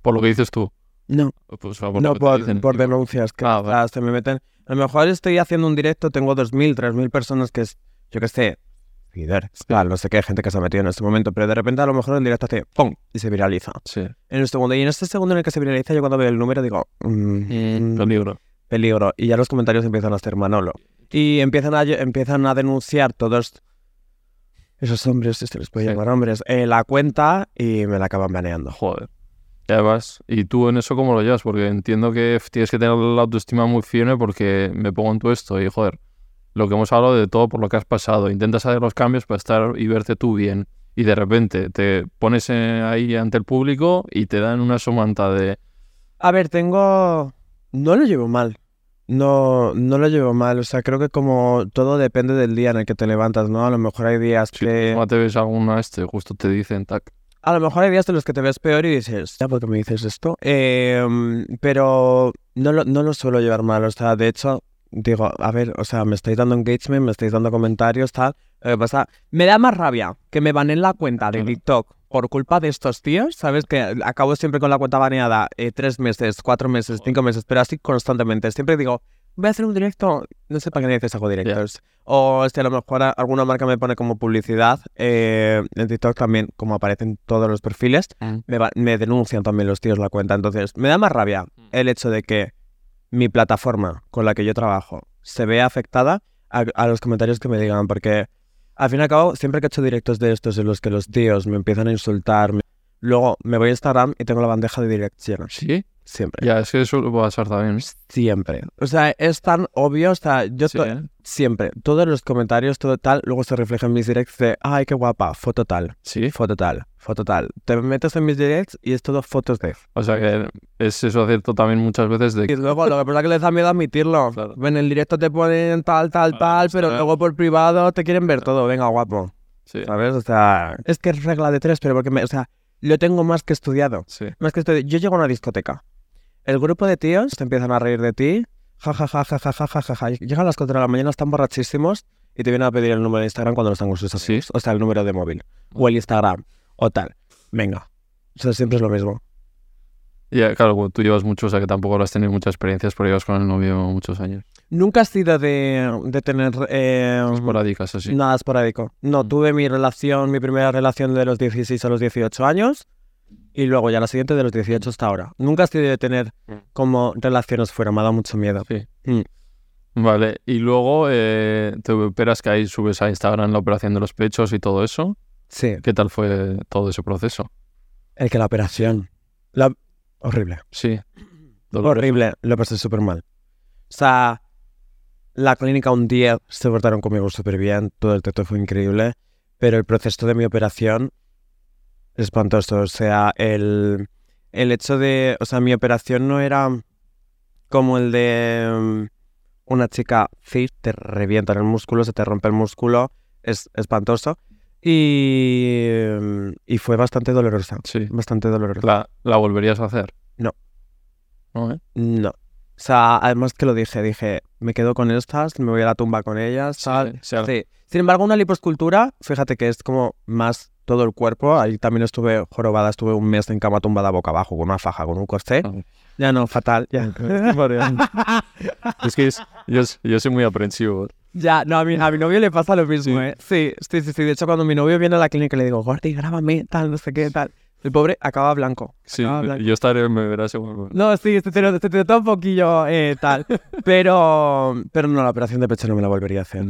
Por lo que dices tú. No, Pues, o sea, por no por, denuncias. Que, Ah, o sea, vale. se me meten. A lo mejor estoy haciendo un directo, tengo 2.000, 3.000 personas que es, yo qué sé, seguidores. Claro, no sé qué gente que se ha metido en este momento, pero de repente a lo mejor el directo hace ¡pum! y se viraliza. Sí. En un segundo. Y en este segundo en el que se viraliza, yo cuando veo el número digo, mm, Peligro. peligro. Y ya los comentarios empiezan a ser Manolo. Y empiezan a, empiezan a denunciar todos esos hombres, si se les puede llamar hombres, eh, la cuenta y me la acaban baneando. Joder. Ya vas. ¿Y tú en eso cómo lo llevas? Porque entiendo que tienes que tener la autoestima muy firme porque me pongo en tu esto y, joder, lo que hemos hablado de todo por lo que has pasado. Intentas hacer los cambios para estar y verte tú bien. Y de repente te pones eh, ahí ante el público y te dan una somanta de... A ver, tengo... No lo llevo mal. No, no lo llevo mal. O sea, creo que como todo depende del día en el que te levantas, ¿no? A lo mejor hay días Si que... te ves alguna este, justo te dicen, tac. A lo mejor hay días en los que te ves peor y dices, ¿ya por qué me dices esto? Eh, pero no lo, no lo suelo llevar mal. O sea, de hecho, digo, a ver, o sea, me estáis dando engagement, me estáis dando comentarios, tal. Lo que pasa, me da más rabia que me banen la cuenta de. TikTok por culpa de estos tíos, ¿sabes? Que acabo siempre con la cuenta baneada eh, tres meses, cuatro meses, cinco meses, pero así constantemente. Siempre digo, voy a hacer un directo, no sé para qué dices hago directos. O si a lo mejor alguna marca me pone como publicidad, eh, en TikTok también, como aparecen todos los perfiles, me, va- me denuncian también los tíos la cuenta. Entonces, me da más rabia el hecho de que mi plataforma con la que yo trabajo se vea afectada a, a los comentarios que me digan, porque al fin y al cabo, siempre que he hecho directos de estos en los que los tíos me empiezan a insultar, me- luego me voy a Instagram y tengo la bandeja de directs llena. ¿Sí? Siempre. Ya, es que eso a pasar también. Siempre. O sea, es tan obvio, o sea, yo Sí, ¿eh? siempre, todos los comentarios, todo tal, luego se refleja en mis directs de, ay, qué guapa, foto tal, Sí. foto tal, foto tal. Te metes en mis directs y es todo fotos de O sea que es eso cierto también muchas veces de Y luego lo que pasa es que les da miedo admitirlo. Claro. En el directo te ponen tal, tal, tal, pero claro. luego por privado te quieren ver todo. Venga, guapo. Sí, ¿Sabes? O sea, es que es regla de tres, pero porque, me, o sea, lo tengo más que estudiado. sí. Más que estudiado. Yo llego a una discoteca. El grupo de tíos te empiezan a reír de ti. Ja, ja, ja, ja, ja, ja, ja, ja, ja. Llegan a las 4 de la mañana, están borrachísimos y te vienen a pedir el número de Instagram cuando no están con sus Sí. O sea, el número de móvil. O el Instagram. O tal. Venga. O sea, siempre es lo mismo. Y eh, claro, tú llevas mucho, o sea que tampoco habrás tenido muchas experiencias porque llevas con el novio muchos años. Nunca has sido de, de tener... eh, Esporádicas así. Nada esporádico. No, Mm. tuve mi relación, mi primera relación de los 16 a los 18 años y luego ya la siguiente de los 18 hasta ahora. Nunca sido de tener Mm. como relaciones fuera, me ha dado mucho miedo. Sí. Mm. Vale, y luego eh, te operas que ahí subes a Instagram la operación de los pechos y todo eso. Sí, ¿Qué tal fue todo ese proceso? el que la operación. La... Horrible. Sí. Doloroso. Horrible, lo pasé súper mal. O sea, la clínica un día se portaron conmigo súper bien, todo el trato fue increíble, pero el proceso de mi operación, espantoso. O sea, el, el hecho de, o sea, mi operación no era como el de mm, una chica fit, te revientan el músculo, se te rompe el músculo, es espantoso. Y, y fue bastante dolorosa, Sí. bastante dolorosa. ¿La, la volverías a hacer? No. ¿No, eh? No. O sea, además que lo dije, dije, me quedo con estas, me voy a la tumba con ellas, tal. Sí, sí. Sí. Sin embargo, una liposcultura, fíjate que es como más todo el cuerpo. Ahí también estuve jorobada, estuve un mes en cama tumbada boca abajo, con una faja, con un corsé. Ah. Ya no, fatal. Ya, Es que es- yo, yo soy muy aprensivo. ya no, a mi, a mi novio le pasa lo mismo, Sí. ¿eh? Sí, sí, sí, sí. De hecho, cuando mi novio viene a la clínica le digo, Gordy, grábame, tal, no sé qué, tal. El pobre acaba blanco. Sí, acaba blanco. yo estaré, me verás seguro. No, sí, se te, te un poquillo eh, tal. Pero, pero no, la operación de pecho no me la volvería a hacer.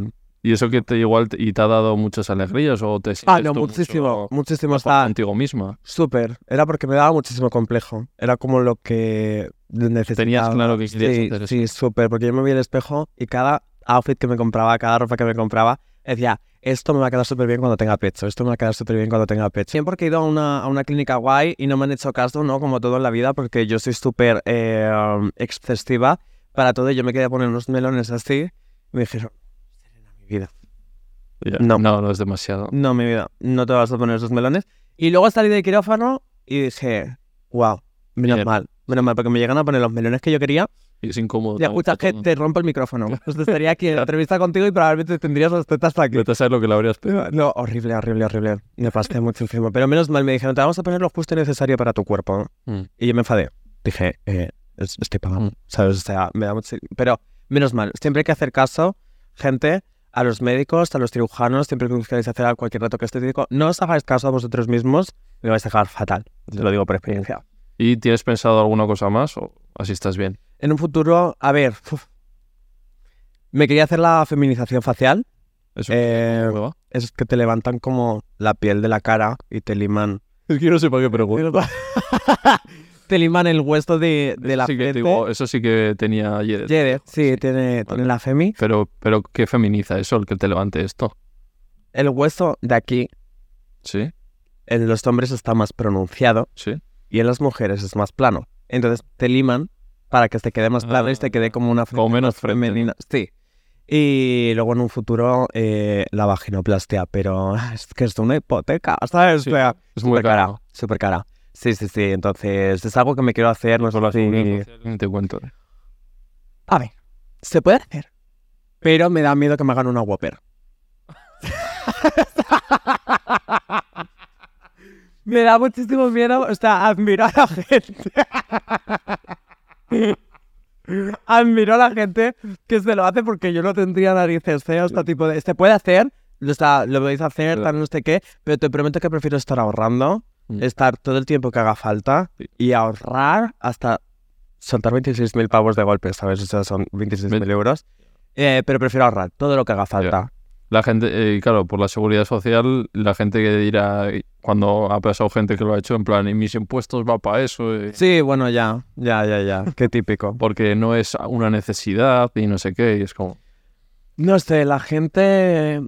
¿Y eso que te igual y te ha dado muchas alegrías o te Ah, no, muchísimo, mucho muchísimo. Está contigo misma? súper. Era porque me daba muchísimo complejo. Era como lo que necesitaba. Tenías claro que querías sí, hacer eso. Sí, súper. Porque yo me vi al espejo y cada outfit que me compraba, cada ropa que me compraba, decía, esto me va a quedar súper bien cuando tenga pecho, esto me va a quedar súper bien cuando tenga pecho. Siempre porque he ido a una, a una clínica guay y no me han hecho caso, ¿no? Como todo en la vida, porque yo soy súper eh, excesiva para todo y yo me quería poner unos melones así. Y me dijeron, vida. Ya, No. no, no es demasiado. No, mi vida, no te vas a poner esos melones. Y luego salí del quirófano y dije, wow, menos Bien. mal, menos mal, porque me llegan a poner los melones que yo quería. Y es incómodo. Y escuchas que te rompo el micrófono. Pues estaría aquí en la entrevista contigo y probablemente tendrías las tetas aquí. Vete a saber lo que le habrías pedido. No, horrible, horrible, horrible. Me pasé muchísimo. Pero menos mal, me dijeron, te vamos a poner lo justo y necesario para tu cuerpo. Mm. Y yo me enfadé. Dije, eh, es- estoy pagando. Mm. ¿Sabes? O sea, me da mucho... Pero menos mal, siempre hay que hacer caso, gente, a los médicos, a los cirujanos, siempre que queráis hacer cualquier reto que estético, no os hagáis caso a vosotros mismos me vais a dejar fatal. Te lo digo por experiencia. ¿Y tienes pensado alguna cosa más o así estás bien? En un futuro, a ver, uf, me quería hacer la feminización facial. Eso Eh. Es que te levantan como la piel de la cara y te liman. Es que no sé para qué pregunto. te liman el hueso de, de la sí que, digo, eso sí que tenía ayer. Jared, sí, Sí, tiene, vale. tiene la femi. Pero, pero ¿qué feminiza eso, el que te levante esto? El hueso de aquí ¿Sí? en los hombres está más pronunciado ¿Sí? y en las mujeres es más plano. Entonces te liman para que te quede más plano y te quede como una Como menos frente, ¿no? femenina. Sí. Y luego en un futuro eh, la vaginoplastia, pero es que es una hipoteca, ¿sabes? Sí, O sea, Es muy súper cara, súper cara. Sí, sí, sí. Entonces es algo que me quiero hacer. No Solo ni te cuento. A ver, se puede hacer, pero me da miedo que me hagan una Whopper. me da muchísimo miedo, o sea, admiro a la gente. admiro a la gente que se lo hace porque yo no tendría narices, ¿eh? O sea, tipo de, se puede hacer, lo, está, lo podéis hacer, tal, no sé qué, pero te prometo que prefiero estar ahorrando. Estar todo el tiempo que haga falta y ahorrar hasta soltar 26.000 pavos de golpe, ¿sabes? O sea, son 26.000 euros. Eh, pero prefiero ahorrar todo lo que haga falta. La gente, eh, claro, por la seguridad social, la gente que dirá, cuando ha pasado gente que lo ha hecho, en plan, y mis impuestos va para eso, eh, Sí, bueno, ya, ya, ya, ya. Qué típico. porque no es una necesidad y no sé qué, y es como... No sé, la gente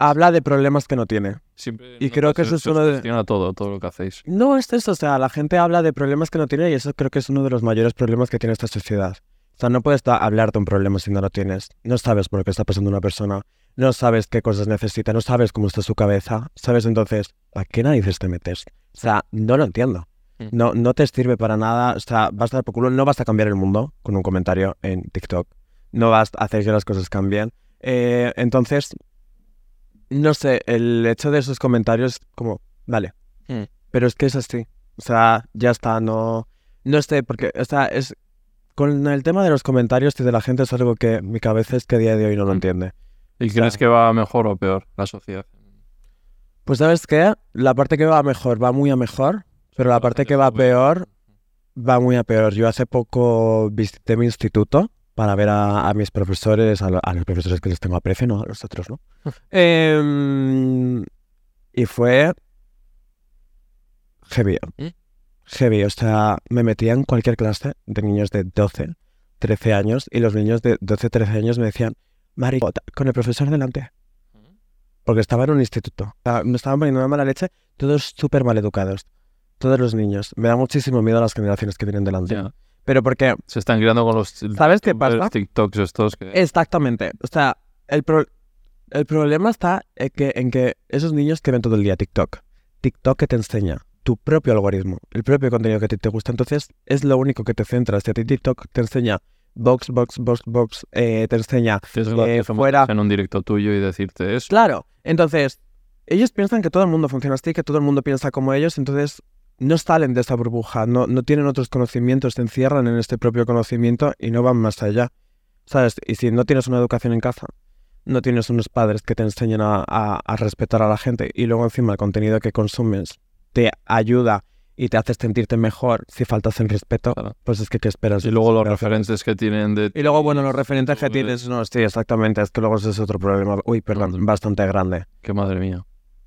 habla de problemas que no tiene. Siempre Y no, creo que eso es uno de- todo, todo lo que hacéis. No es eso, o sea, la gente habla de problemas que no tiene y eso creo que es uno de los mayores problemas que tiene esta sociedad. O sea, no puedes hablar de un problema si no lo tienes. No sabes por lo que está pasando una persona. No sabes qué cosas necesita, no sabes cómo está su cabeza. ¿Sabes? Entonces, ¿a qué narices te metes? O sea, no lo entiendo. Mm. No, no te sirve para nada. O sea, vas a dar por culo. No vas a cambiar el mundo con un comentario en TikTok. No vas a hacer que las cosas cambien. Eh, entonces, no sé, el hecho de esos comentarios, como, vale. Mm. Pero es que es así. O sea, ya está, no. No sé, porque, o sea, es. Con el tema de los comentarios y de la gente es algo que mi cabeza es que a día de hoy no lo Mm. entiende. ¿Y sea- crees que va mejor o peor la sociedad? Pues sabes qué, la parte que va mejor va muy a mejor, pero la parte que va peor va muy a peor. Yo hace poco visité mi instituto para ver a, a mis profesores, a, lo- a los profesores que les tengo aprecio, no a los otros, ¿no? Em, y fue heavy. ¿Mm? Heavy, o sea, me metía en cualquier clase de niños de 12, 13 años y los niños de 12, 13 años me decían, Mari, con el profesor delante porque estaba en un instituto. Me estaban poniendo una mala leche, todos súper mal educados. Todos los niños. Me da muchísimo miedo a las generaciones que vienen delante. Pero porque, Se están criando con los ¿sabes qué pasa? los TikToks estos que... Exactamente. O sea, el, pro- el problema está en que, en que esos niños que ven todo el día TikTok, TikTok que te enseña tu propio algoritmo, el propio contenido que a ti te gusta, entonces es lo único que te centra. Si a ti TikTok te enseña box, box, box, box, eh, te enseña es gracioso fuera- en un directo tuyo y decirte eso. Claro, entonces ellos piensan que todo el mundo funciona así, que todo el mundo piensa como ellos, entonces no salen de esta burbuja, no, no tienen otros conocimientos, se encierran en este propio conocimiento y no van más allá. ¿Sabes? Y si no tienes una educación en casa, no tienes unos padres que te enseñen a, a- a respetar a la gente y luego encima el contenido que consumes te ayuda y te hace sentirte mejor si faltas el respeto, Claro. pues es que ¿qué esperas? Y luego los referentes que tienen de... y luego, bueno, los referentes que tienes, no, sí, exactamente, es que luego ese es otro problema, uy, perdón, bastante grande. Que madre mía.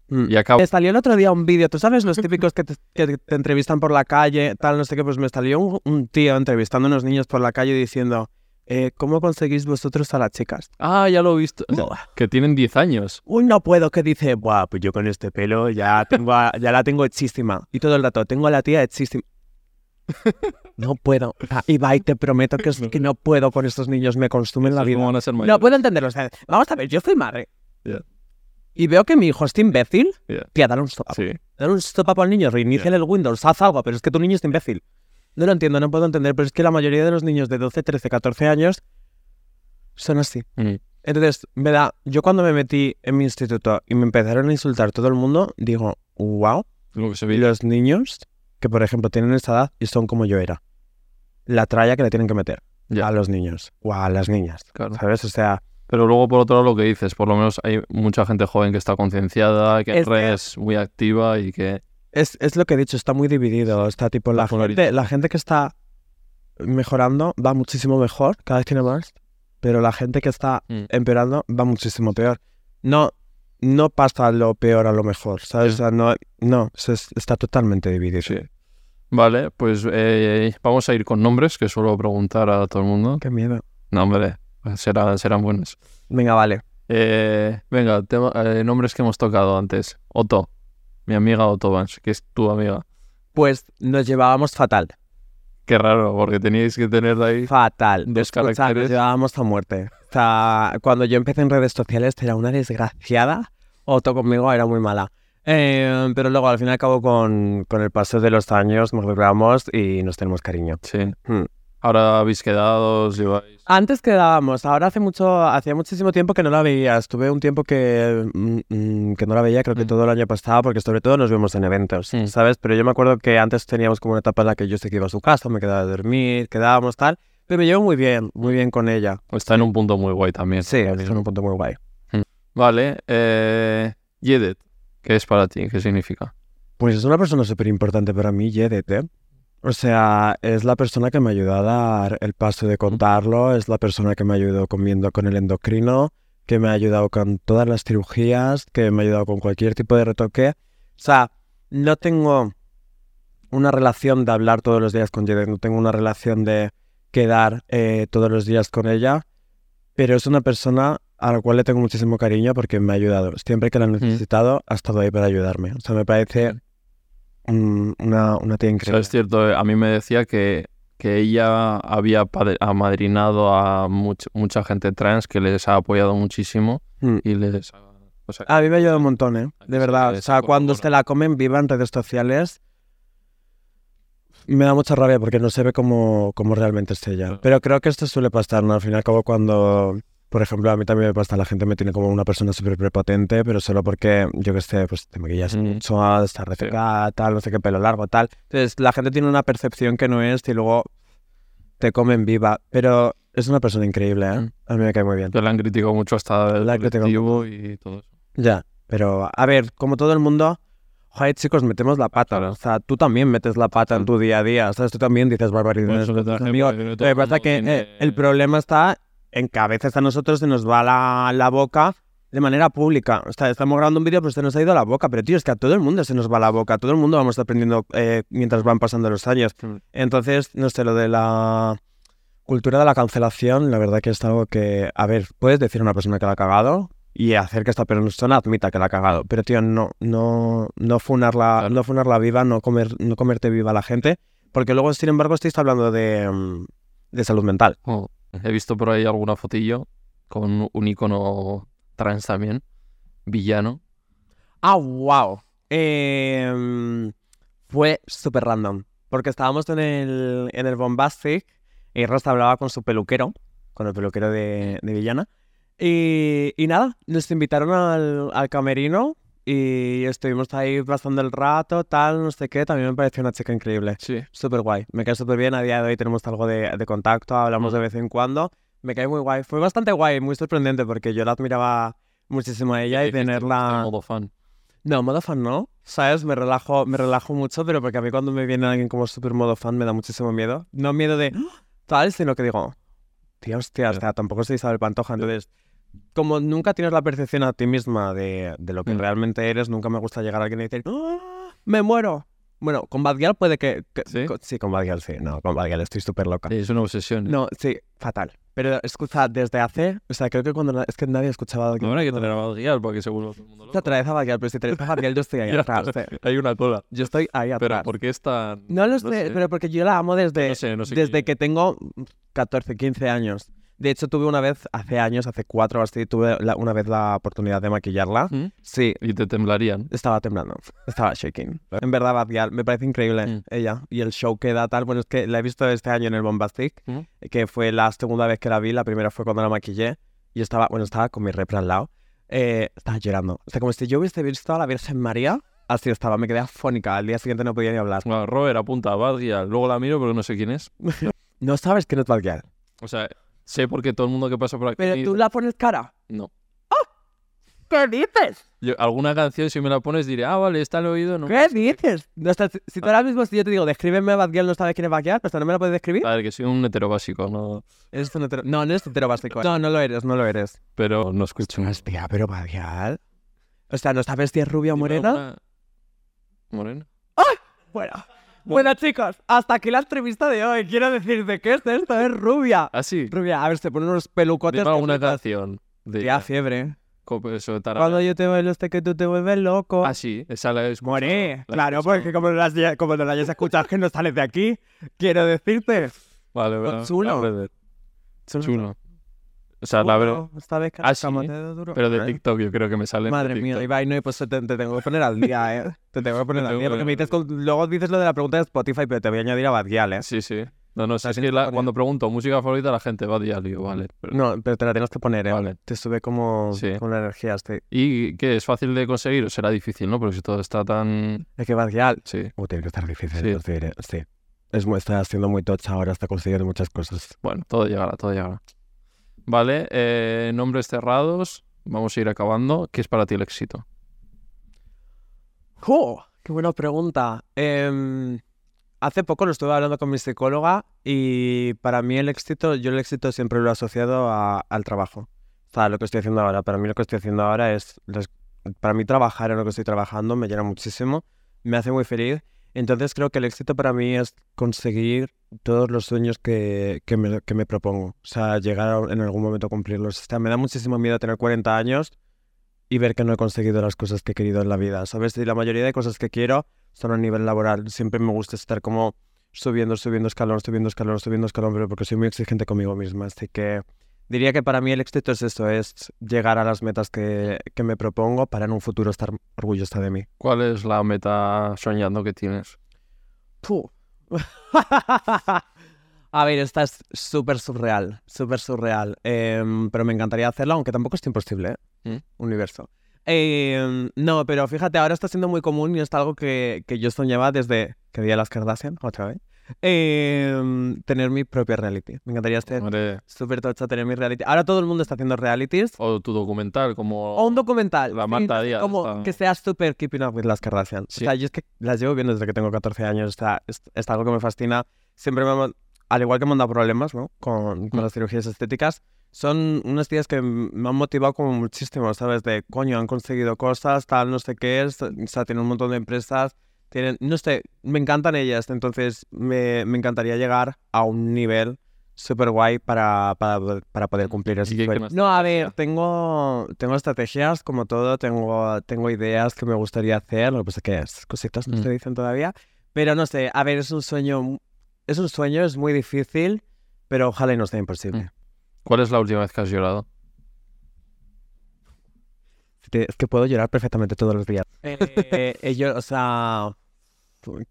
Mm. Y acabo... Me salió el otro día un vídeo, ¿tú sabes los típicos que te, que te entrevistan por la calle, tal, no sé qué? Pues me salió un, un tío entrevistando a unos niños por la calle diciendo, eh, ¿cómo conseguís vosotros a las chicas? Ah, ya lo he visto. Que tienen 10 años. Uy, no puedo, que dice, Buah, pues yo con este pelo ya, tengo a- ya la tengo hechísima. Y todo el rato, tengo a la tía hechísima. No puedo. Ah, Ibai, te prometo que, es que no puedo con estos niños, me consumen la vida. ¿Cómo van a ser No puedo entenderlo. o sea, vamos a ver, yo soy madre. Ya. Y veo que mi hijo es imbécil. Ya. Tía, dale un stop. Sí. Dale un stop up al niño, reinicia el Windows, haz algo, pero es que tu niño es imbécil. No lo entiendo, no puedo entender, pero es que la mayoría de los niños de 12, 13, 14 años son así. Mm. Entonces, me da, yo cuando me metí en mi instituto y me empezaron a insultar todo el mundo, digo, wow, Lo que se ve. los niños que, por ejemplo, tienen esa edad y son como yo era. La tralla que le tienen que meter Ya. a los niños o a las niñas, Claro. ¿sabes? O sea, Pero luego, por otro lado, lo que dices, por lo menos hay mucha gente joven que está concienciada, que en Es muy activa y que... Es, es lo que he dicho, está muy dividido. Está tipo, la gente, la gente que está mejorando va muchísimo mejor, cada vez tiene más, pero la gente que está Mm. empeorando va muchísimo peor. No, no pasa lo peor a lo mejor, ¿sabes? O sea, no, no, está totalmente dividido. Sí. Vale, pues eh, vamos a ir con nombres, que suelo preguntar a todo el mundo. Qué miedo. No, hombre, será- serán buenos. Venga, vale. Eh, venga, tema- eh, nombres que hemos tocado antes. Otto, mi amiga Otto Vance, que es tu amiga. Pues nos llevábamos fatal. Qué raro, porque teníais que tener de ahí... Fatal. Dos Escucha, Nos caracteres. llevábamos a muerte. O sea, cuando yo empecé en redes sociales era una desgraciada. Otto conmigo era muy mala. Eh, pero luego al fin y al cabo con, con el paso de los años nos logramos y nos tenemos cariño. Sí. Hmm. Ahora habéis quedado, os lleváis... Antes quedábamos, ahora hace mucho, hacía muchísimo tiempo que no la veía. Estuve un tiempo que, mm, mm, que no la veía, creo que Mm. todo el año pasado, porque sobre todo nos vemos en eventos, Mm. ¿sabes? Pero yo me acuerdo que antes teníamos como una etapa en la que yo sé que iba a su casa, me quedaba a dormir, quedábamos tal, pero me llevo muy bien, muy bien con ella. Está en un punto muy guay también. Sí, es un punto muy guay. Vale, eh... Yedet, ¿qué es para ti? ¿Qué significa? Pues es una persona súper importante para mí, Yedet, ¿eh? O sea, es la persona que me ayudó a dar el paso de contarlo, es la persona que me ayudó comiendo con el endocrino, que me ha ayudado con todas las cirugías, que me ha ayudado con cualquier tipo de retoque. O sea, no tengo una relación de hablar todos los días con Yedet, no tengo una relación de quedar eh, todos los días con ella, pero es una persona a la cual le tengo muchísimo cariño porque me ha ayudado. Siempre que la he necesitado, ha estado ahí para ayudarme. O sea, me parece un- una, una tía O sea, increíble. es cierto, eh, a mí me decía que, que ella había amadrinado a much- mucha gente trans que les ha apoyado muchísimo Mm. y les ha... O sea, A mí me ayuda un montón, ¿eh? De verdad. O sea, se cuando se la comen viva en redes sociales, me da mucha rabia porque no se ve como, como realmente es ella. Pero creo que esto suele pasar, ¿no? Al fin y al cabo, cuando, por ejemplo, a mí también me pasa, la gente me tiene como una persona súper prepotente, pero solo porque, yo qué sé, pues te maquillas Mm. mucho, estás reciclada, tal, no sé qué, pelo largo, tal. Entonces, la gente tiene una percepción que no es y luego te comen viva. Pero es una persona increíble, ¿eh? Mm. A mí me cae muy bien. que la han criticado mucho hasta el La colectivo y todo eso. Ya, pero a ver, como todo el mundo, joder, chicos, metemos la pata. Claro. O sea, tú también metes la pata en tu día a día, ¿sabes? Tú también dices barbaridades. porque no Lo que pasa que eh, el problema está en que a veces a nosotros se nos va la, la boca de manera pública. O sea, estamos grabando un vídeo, pero se nos ha ido la boca. Pero, tío, es que a todo el mundo se nos va la boca. A todo el mundo vamos aprendiendo eh, mientras van pasando los años. Entonces, no sé, lo de la cultura de la cancelación, la verdad que es algo que, a ver, puedes decir a una persona que la ha cagado y hacer que esta persona admita que la ha cagado, pero tío, no, no, no funarla, Claro. no funarla viva, no comer, no comerte viva a la gente, porque luego, sin embargo, estáis hablando de, mm, de salud mental. Oh, he visto por ahí alguna fotillo con un icono trans también, villano. Ah, wow. fue súper random. Porque estábamos en el, en el Bombastic y Rosa hablaba con su peluquero, con el peluquero de, de Villana. Y, y nada, nos invitaron al, al camerino y estuvimos ahí pasando el rato, tal, no sé qué. También me pareció una chica increíble. Sí. Súper guay. Me cae súper bien. A día de hoy tenemos algo de, de contacto, hablamos Mm. de vez en cuando. Me cae muy guay. Fue bastante guay, muy sorprendente porque yo la admiraba muchísimo a ella y tenerla... En modo fan. No, modo fan no. ¿Sabes? Me relajo, me relajo mucho, pero porque a mí cuando me viene alguien como super modo fan me da muchísimo miedo. No miedo de tal, sino que digo, tío, hostia, o sea, tampoco soy Isabel Pantoja. Entonces, como nunca tienes la percepción a ti misma de, de lo que Mm. realmente eres, nunca me gusta llegar a alguien y decir, "Ah, me muero. Bueno, con Bad Gyal puede que... que- ¿Sí? con- sí, con Bad Gyal sí. No, con Bad Gyal estoy súper loca. Sí, es una obsesión. No, sí, fatal. Pero escucha, desde hace... O sea, creo que cuando... Es que nadie escuchaba... Bad No Gyal. habrá que tener a Badguiar para que se vuelva todo el mundo Te a Bad Gyal, pero si traes a Bad Gyal yo estoy ahí atrás. sí. Hay una cola. Yo estoy ahí Pero atrás. ¿por qué es tan...? No lo sé, pero porque yo la amo desde, No sé, no sé desde que tengo 14, 15 años. De hecho, tuve una vez, hace años, hace cuatro o así, tuve la- una vez la oportunidad de maquillarla. ¿Mm? Sí, Y te temblarían. estaba temblando, estaba shaking. En verdad, Bad Gyal, me parece increíble Mm. ella. Y el show que da tal, bueno, es que la he visto este año en el Bombastic, Mm. que fue la segunda vez que la vi, la primera fue cuando la maquillé. Y estaba, bueno, estaba con mi repra al lado. Eh, estaba llorando. O sea, como si yo hubiese visto a la Virgen María, así estaba, me quedé afónica. Al día siguiente no podía ni hablar. Bueno, Robert apunta a Badguiar. Luego la miro, pero no sé quién es. No sabes quién es Bad Gyal. O sea, sé porque todo el mundo que pasa por aquí... Pero tú la pones cara. No. ¿Qué dices? Yo, alguna canción, si me la pones, diré, ah, vale, está al oído, ¿no? ¿Qué dices? No, sea, si, tú ahora mismo, si yo te digo, descríbeme a Bad no sabes quién es Bad o sea, ¿no me la puedes describir? A ver, que soy un hetero básico, no... Eres un hetero... No, no eres hetero básico. No, no lo eres, no lo eres. Pero no escucho. Hostia, pero Bad. O sea, ¿no sabes si es rubia o morena? alguna- ¿Morena? Bueno. Bueno, chicos, hasta aquí la entrevista de hoy. Quiero decirte que es esto, es rubia. Ah, sí. Rubia, a ver, se pone unos pelucotes. Dime alguna canción. De Ya, fiebre. Eso. Cuando yo te bailo este que tú te vuelves loco. Ah, sí, esa la La he claro, escuchado. porque como no, las, como no la hayas escuchado, que no sales de aquí. Quiero decirte. Vale, vale. chulo. Chulo. O sea, la verdad... Esta vez Ah, sí, duro. Pero de. TikTok yo creo que me sale. Madre mía, Ibai, no, y pues te, te tengo que poner al día, ¿eh? Te tengo que poner al día, que porque me dices, con- luego dices lo de la pregunta de Spotify, pero te voy a añadir a Bad Gyal, ¿eh? Sí, sí. No, no, si es que la- cuando pregunto música favorita, la gente va a digo, vale. pero- No, pero te la tienes que poner, ¿eh? Vale. Te sube como, Sí. como la energía. Este. ¿Y qué? ¿Es fácil de conseguir o será difícil, no? Porque si todo está tan... Es que Badial... Sí. Uh, tiene que estar difícil Sí. de conseguir, ¿eh? Sí. Es, está haciendo muy tocha ahora, está consiguiendo muchas cosas. Bueno, todo llegará, todo llegará. Vale, eh, nombres cerrados. Vamos a ir acabando. ¿Qué es para ti el éxito? ¡Oh! ¡Qué buena pregunta! Em, hace poco lo estuve hablando con mi psicóloga y para mí el éxito, yo el éxito siempre lo he asociado al trabajo. O sea, lo que estoy haciendo ahora. Para mí lo que estoy haciendo ahora es... para mí trabajar en lo que estoy trabajando me llena muchísimo, me hace muy feliz. Entonces creo que el éxito para mí es conseguir todos los sueños que, que me, que me propongo. O sea, llegar en algún momento a cumplirlos. O sea, me da muchísimo miedo tener 40 años y ver que no he conseguido las cosas que he querido en la vida, ¿sabes? Y la mayoría de cosas que quiero son a nivel laboral. Siempre me gusta estar como subiendo, subiendo escalón, subiendo escalón, subiendo escalón, pero porque soy muy exigente conmigo misma. Así que diría que para mí el éxito es eso, es llegar a las metas que, que me propongo para en un futuro estar orgullosa de mí. ¿Cuál es la meta soñando que tienes? Puh. A ver, esta es súper surreal, súper surreal. Em, pero me encantaría hacerlo, aunque tampoco es imposible, ¿eh? ¿Mm? Universo. Em, no, pero fíjate, ahora está siendo muy común y es algo que, que yo soñaba desde que vi a las Kardashian, otra vez. Em, tener mi propia reality. Me encantaría ser súper tocha tener mi reality. Ahora todo el mundo está haciendo realities. O tu documental, como... O un documental. La sí, Marta Díaz Como está- que sea súper keeping up with las Kardashian. Sí. O sea, yo es que las llevo viendo desde que tengo 14 años. O sea, es, es algo que me fascina. Siempre me al igual que me han dado problemas, ¿no? Con, con Mm. las cirugías estéticas. Son unas tías que me han motivado como muchísimo, ¿sabes? De, coño, han conseguido cosas, tal, no sé qué es. O sea, tienen un montón de empresas. Tienen, no sé, me encantan ellas. Entonces, me, me encantaría llegar a un nivel súper guay para, para, para poder cumplir ese ¿Y qué- qué sueño. más No, a ver, tengo, tengo estrategias como todo, tengo, tengo ideas que me gustaría hacer, lo que pasa es que es cositas no Mm. se dicen todavía, pero no sé, a ver, es un sueño, es un sueño, es muy difícil, pero ojalá y no sea imposible. Mm. ¿Cuál es la última vez que has llorado? Es que puedo llorar perfectamente todos los días. Eh, eh, yo, o sea,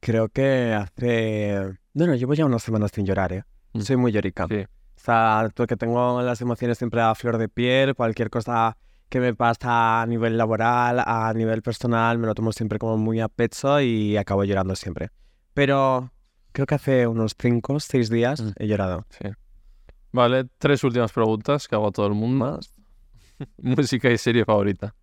creo que hace... No, no, llevo ya unas semanas sin llorar, ¿eh? Mm. Soy muy llorica. Sí. O sea, porque tengo las emociones siempre a flor de piel, cualquier cosa que me pasa a nivel laboral, a nivel personal, me lo tomo siempre como muy a pecho y acabo llorando siempre. Pero creo que hace unos 5 o 6 días Mm. he llorado. Sí. Vale, tres últimas preguntas que hago a todo el mundo. Música y serie favorita.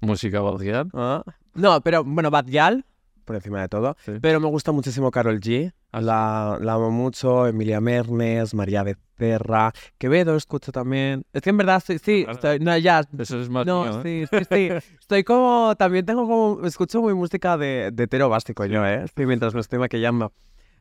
Música Balguiar. Ah. No, pero bueno, Bad Gyal, por encima de todo. Sí. Pero me gusta muchísimo Carol G. Ah, La, la amo mucho, Emilia Mernes, María Becerra, Quevedo escucho también. Es que en verdad sí, sí, Claro. estoy, no, ya, Eso es más No, mío, ¿eh? sí, sí, sí. Estoy como, también tengo como, escucho muy música de, de hetero básico yo, ¿eh? Sí, mientras me estoy maquillando.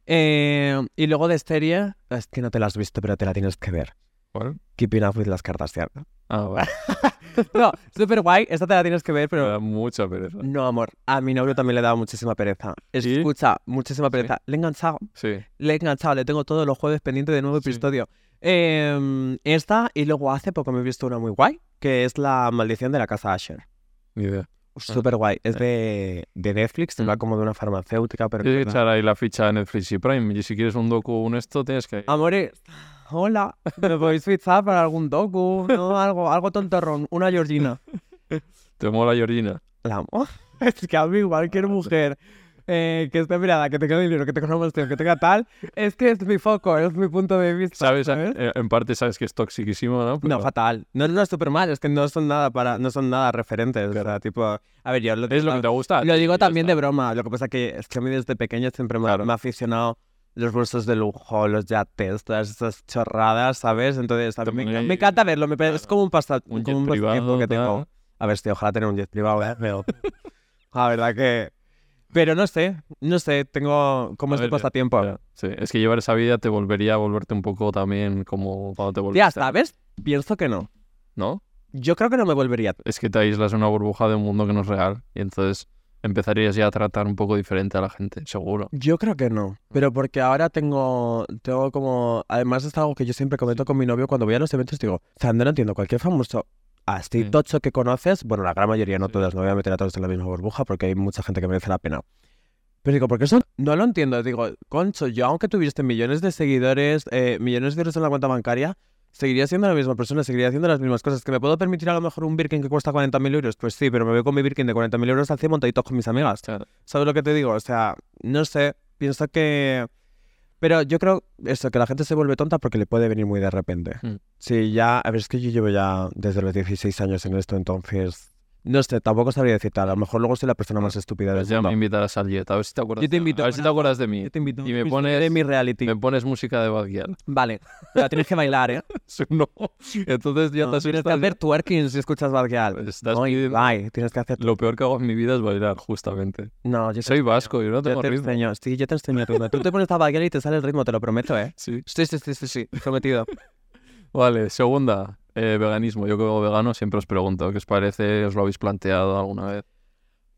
Eh, y luego de serie, es que no te la has visto, pero te la tienes que ver. ¿Cuál? Keeping Up with las Kardashian. Ah, vale. No, súper guay, esta te la tienes que ver, Me pero da mucha pereza. no, amor. A mi novio también le daba muchísima pereza. ¿Sí? Escucha, muchísima pereza. Le he enganchado, Sí. le he enganchado, le tengo todos los jueves pendiente de nuevo episodio. Eh, esta, y luego hace poco me he visto una muy guay, que es La Maldición de la Casa Asher. Ni idea. Súper guay. Es de, de Netflix, Mm. va como de una farmacéutica, pero... Tienes que que echar ahí la ficha de Netflix y Prime. Y si quieres un docu o un esto, tienes que... Amores, hola, ¿me podéis fichar para algún docu? ¿No? Algo, algo tontorrón, una Georgina. Te mola Georgina. La amo. Es que a mí cualquier mujer eh, que esté mirada, que tenga dinero, que tenga una emoción, que tenga tal, es que es mi foco, es mi punto de vista. ¿Sabes? Eh, En parte sabes que es toxiquísimo, ¿no? No, Pero fatal. No, no es súper mal, es que no son nada para, no son nada referentes, ¿verdad? Tipo, a ver, yo lo, es lo que te gusta. Lo digo también de está. broma. Lo que pasa que es que a mí desde pequeño siempre me, Claro. me ha aficionado los bolsos de lujo, los yates, todas esas chorradas, ¿sabes? Entonces, me, me encanta verlo. Me, parece- es claro. como un, pasa, Un como un pasatiempo privado, que tengo. tal. A ver, sí, ojalá tener un jet privado, ¿eh? Pero, la verdad que... Pero no sé, no sé, tengo como A este ya- pasatiempo. Ya, Sí, es que llevar esa vida te volvería a volverte un poco también como cuando te volviste. ¿sabes? Pienso que no. ¿No? Yo creo que no me volvería. Es que te aíslas en una burbuja de un mundo que no es real y entonces empezarías ya a tratar un poco diferente a la gente, seguro. Yo creo que no, pero porque ahora tengo, tengo como, además es algo que yo siempre comento con mi novio cuando voy a los eventos, digo, Sandra, no entiendo, cualquier famoso así Sí. tocho que conoces, bueno, la gran mayoría, no Sí. todas, no voy a meter a todos en la misma burbuja porque hay mucha gente que merece la pena, Pero digo, ¿por qué eso no lo entiendo? Digo, concho, yo aunque tuviese millones de seguidores, eh, millones de euros en la cuenta bancaria, seguiría siendo la misma persona, seguiría haciendo las mismas cosas. ¿Que me puedo permitir a lo mejor un Birkin que cuesta 40.000 euros? Pues sí, pero me voy con mi Birkin de 40.000 euros al 100 montaditos con mis amigas. Claro. ¿Sabes lo que te digo? O sea, no sé, pienso que... Pero yo creo eso, que la gente se vuelve tonta porque le puede venir muy de repente. Mm. Sí, ya, a ver, es que yo llevo ya desde los 16 años en esto, entonces... No sé, tampoco sabría decirte, a lo mejor luego soy la persona más estúpida del Pues ya me mundo. invitarás al Jet, a ver si te acuerdas. Yo te de- invito A ver si te acuerdas de mí. Yo te invito. Y me Pues, pones- de mi reality. Me pones música de Bad. Vale, pero tienes que bailar, ¿eh? no. Entonces ya No, te tienes que hacer twerking si escuchas Bad Gyal. Estás No, y pidiendo- bye, tienes que hacer... Lo peor que hago en mi vida es bailar, justamente. No, yo te Soy vasco, yo no Yo tengo te ritmo. enseño, sí, yo te enseño el ritmo. Tú te pones a bailar y te sale el ritmo, te lo prometo, ¿eh? Sí. Sí, sí, sí, sí, sí, prometido. Vale, segunda, eh, veganismo. Yo como vegano siempre os pregunto, ¿qué os parece? ¿Os lo habéis planteado alguna vez?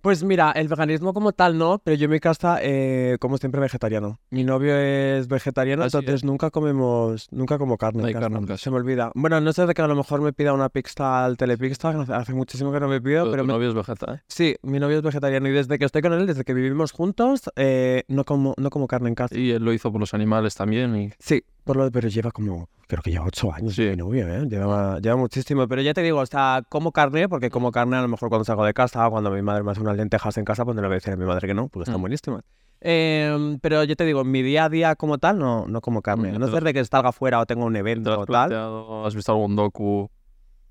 Pues mira, el veganismo como tal no, pero yo en mi casa eh, como siempre vegetariano. Mi novio es vegetariano, entonces nunca comemos, nunca como carne. No hay carne casa. Se me olvida. Bueno, no sé de que a lo mejor me pida una pizza al telepizza, hace- muchísimo que no me pido, Pero pero tu me- novio es vegeta, ¿eh? sí, mi novio es vegetariano y desde que estoy con él, desde que vivimos juntos, eh, no como, no como carne en casa. Y él lo hizo por los animales también y... Sí, por lo, pero lleva como, creo que lleva ocho años Sí. mi novio, ¿eh? Lleva, lleva muchísimo. Pero ya te digo, o sea, como carne, porque como carne a lo mejor cuando salgo de casa, cuando mi madre me hace unas lentejas en casa, pues no le voy a decir a mi madre que no, porque están Mm. buenísimas. Em, pero yo te digo, en mi día a día como tal, no, no como carne. Mm, A no ser de que salga fuera o tenga un ¿Te evento o tal. ¿Has visto algún docu?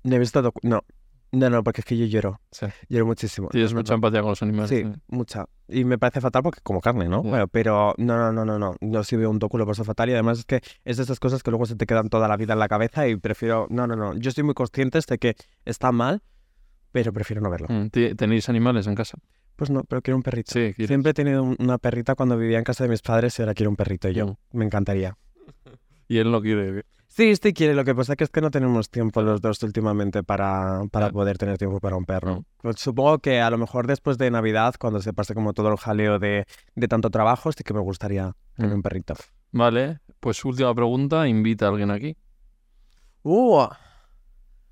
No he visto docu- No, no, no, porque es que yo lloro. Sí. Lloro muchísimo. Tienes mucha empatía con los animales. Sí, mucha. Y me parece fatal porque como carne, ¿no? Bueno, pero no, no, no, no, no. No si veo un docu lo paso fatal y además es que es de esas cosas que luego se te quedan toda la vida en la cabeza y prefiero... No, no, no. Yo estoy muy consciente de que está mal, pero prefiero no verlo. Mm, ¿ti- ¿Tenéis animales en casa? Pues no, pero quiero un perrito. Sí, ¿quieres? Siempre he tenido un- una perrita cuando vivía en casa de mis padres y ahora quiero un perrito yo. Mm. Me encantaría. Y él no quiere. Sí, sí quiere. Lo que pasa que es que no tenemos tiempo los dos últimamente para, para Claro. poder tener tiempo para un perro. Mm. Pues supongo que a lo mejor después de Navidad, cuando se pase como todo el jaleo de, de tanto trabajo, sí que me gustaría tener Mm. un perrito. Vale, pues última pregunta, invita a alguien aquí. ¡Uh!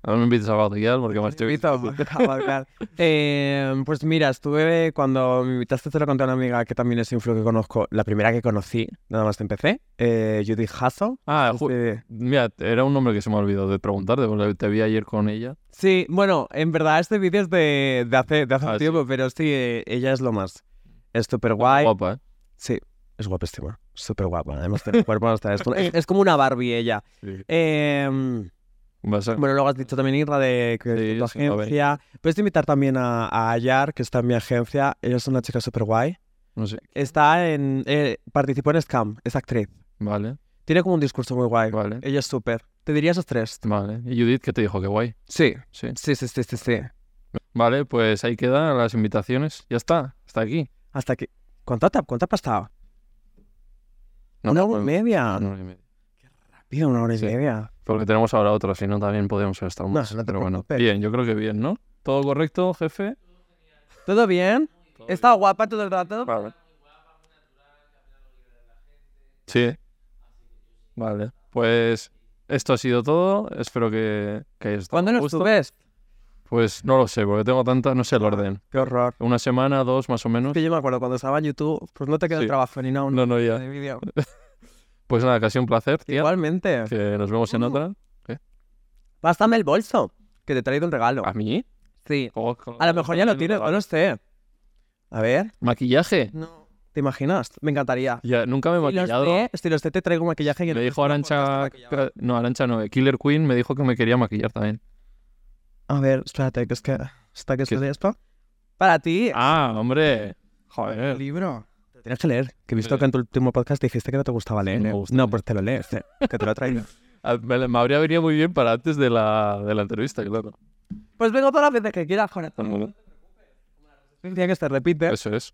Ver, me invites a Gyal porque más te Invito a bailar. Eh, pues mira, estuve cuando me invitaste, te lo conté a una amiga que también es influ que conozco, la primera que conocí, nada más empecé, eh, Judith Hasso. Ah, Este- mira, era un nombre que se me ha olvidado de preguntarte, porque te vi ayer con ella. Sí, bueno, en verdad este vídeo es de, de hace, de hace Ah, un sí. tiempo, pero sí, eh, ella es lo más. Es súper guay. Guapa, ¿eh? Sí, es guapísima, súper guapa. Además tiene cuerpo, hasta es, es- es como una Barbie ella. Sí. Eh, Vas a- Bueno, luego has dicho también Irra de que Sí, es tu agencia. Puedes invitar también a, a Ayar, que está en mi agencia. Ella es una chica súper guay. No sé. Está en. eh, participó en Scam, es actriz. Vale, Tiene como un discurso muy guay. vale, Ella es súper. Te diría esos tres. vale. ¿Y Judith qué te dijo? Qué guay. Sí. Sí. Sí, sí, sí, sí, sí. Vale, pues ahí quedan las invitaciones. Ya está, hasta aquí. Hasta que. ¿Cuánto te, cuánto ha pasado? No, una hora y media. una hora y media. Pido una hora y Sí. media. Porque tenemos ahora otra, si no también podríamos estar No, más. no te pero bueno, bien, yo creo que bien, ¿no? ¿Todo correcto, jefe? ¿Todo bien? ¿Está guapa todo el rato? Vale. Sí. Vale. Pues esto ha sido todo. Espero que, que hayas estado ¿Cuándo nos subes? Pues no lo sé, porque tengo tantas, no sé el orden. Qué horror. Una semana, dos más o Es menos. que yo me acuerdo cuando estaba en YouTube, pues no te queda Sí. trabajo ni nada. No, no, ya. de vídeo. Pues nada, casi un placer, tía. Igualmente. Que nos vemos en Uh. otra. Pásame el bolso, que te he traído un regalo. ¿A mí? Sí. Oh, A lo mejor ya lo tienes, o no sé. A ver. ¿Maquillaje? No. ¿Te imaginas? Me encantaría. Ya, nunca me he Si maquillado. si lo sé, te traigo un maquillaje. y Me el dijo Arancha... No, Arancha no. eh, Killer Queen me dijo que me quería maquillar también. A ver, espérate, que es que... ¿Está que ¿Qué? estoy esto? Para ti. Ah, hombre. el Joder. libro. Tienes que leer. Que he visto que en tu último podcast dijiste que no te gustaba leer. me ¿eh? gusta no, leer. pues te lo lees. eh, Que te lo he traído. Ah, Me, me habría venido muy bien para antes de la, de la entrevista, claro. pues vengo todas las veces que quieras, corazón. Tiene que se repite. Eso es.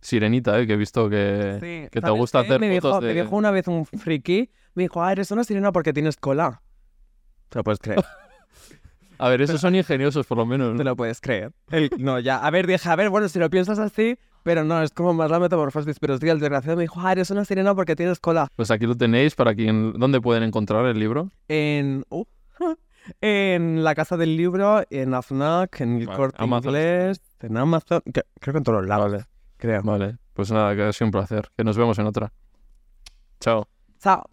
Sirenita, eh, que he visto que, Sí, que te ¿sabes gusta qué? hacer me dijo, fotos me de... dijo una vez un friki, me dijo, ah, eres una sirena porque tienes cola. Te lo puedes creer. A ver, esos son ingeniosos, por lo menos. Te lo puedes creer. El- no, ya. A ver, dije, a ver, bueno, si lo piensas así, pero no, es como más la metamorfosis. Pero sí, el desgraciado me dijo, ah, eres una sirena porque tienes cola. Pues aquí lo tenéis para quien... ¿Dónde pueden encontrar el libro? En. uh, en la casa del libro, en AFNAC, en el Vale, corte Amazon. inglés, en Amazon. que- creo que en todos los lados. creo. Vale, pues nada, que ha sido un placer. Que nos vemos en otra. Chao. Chao.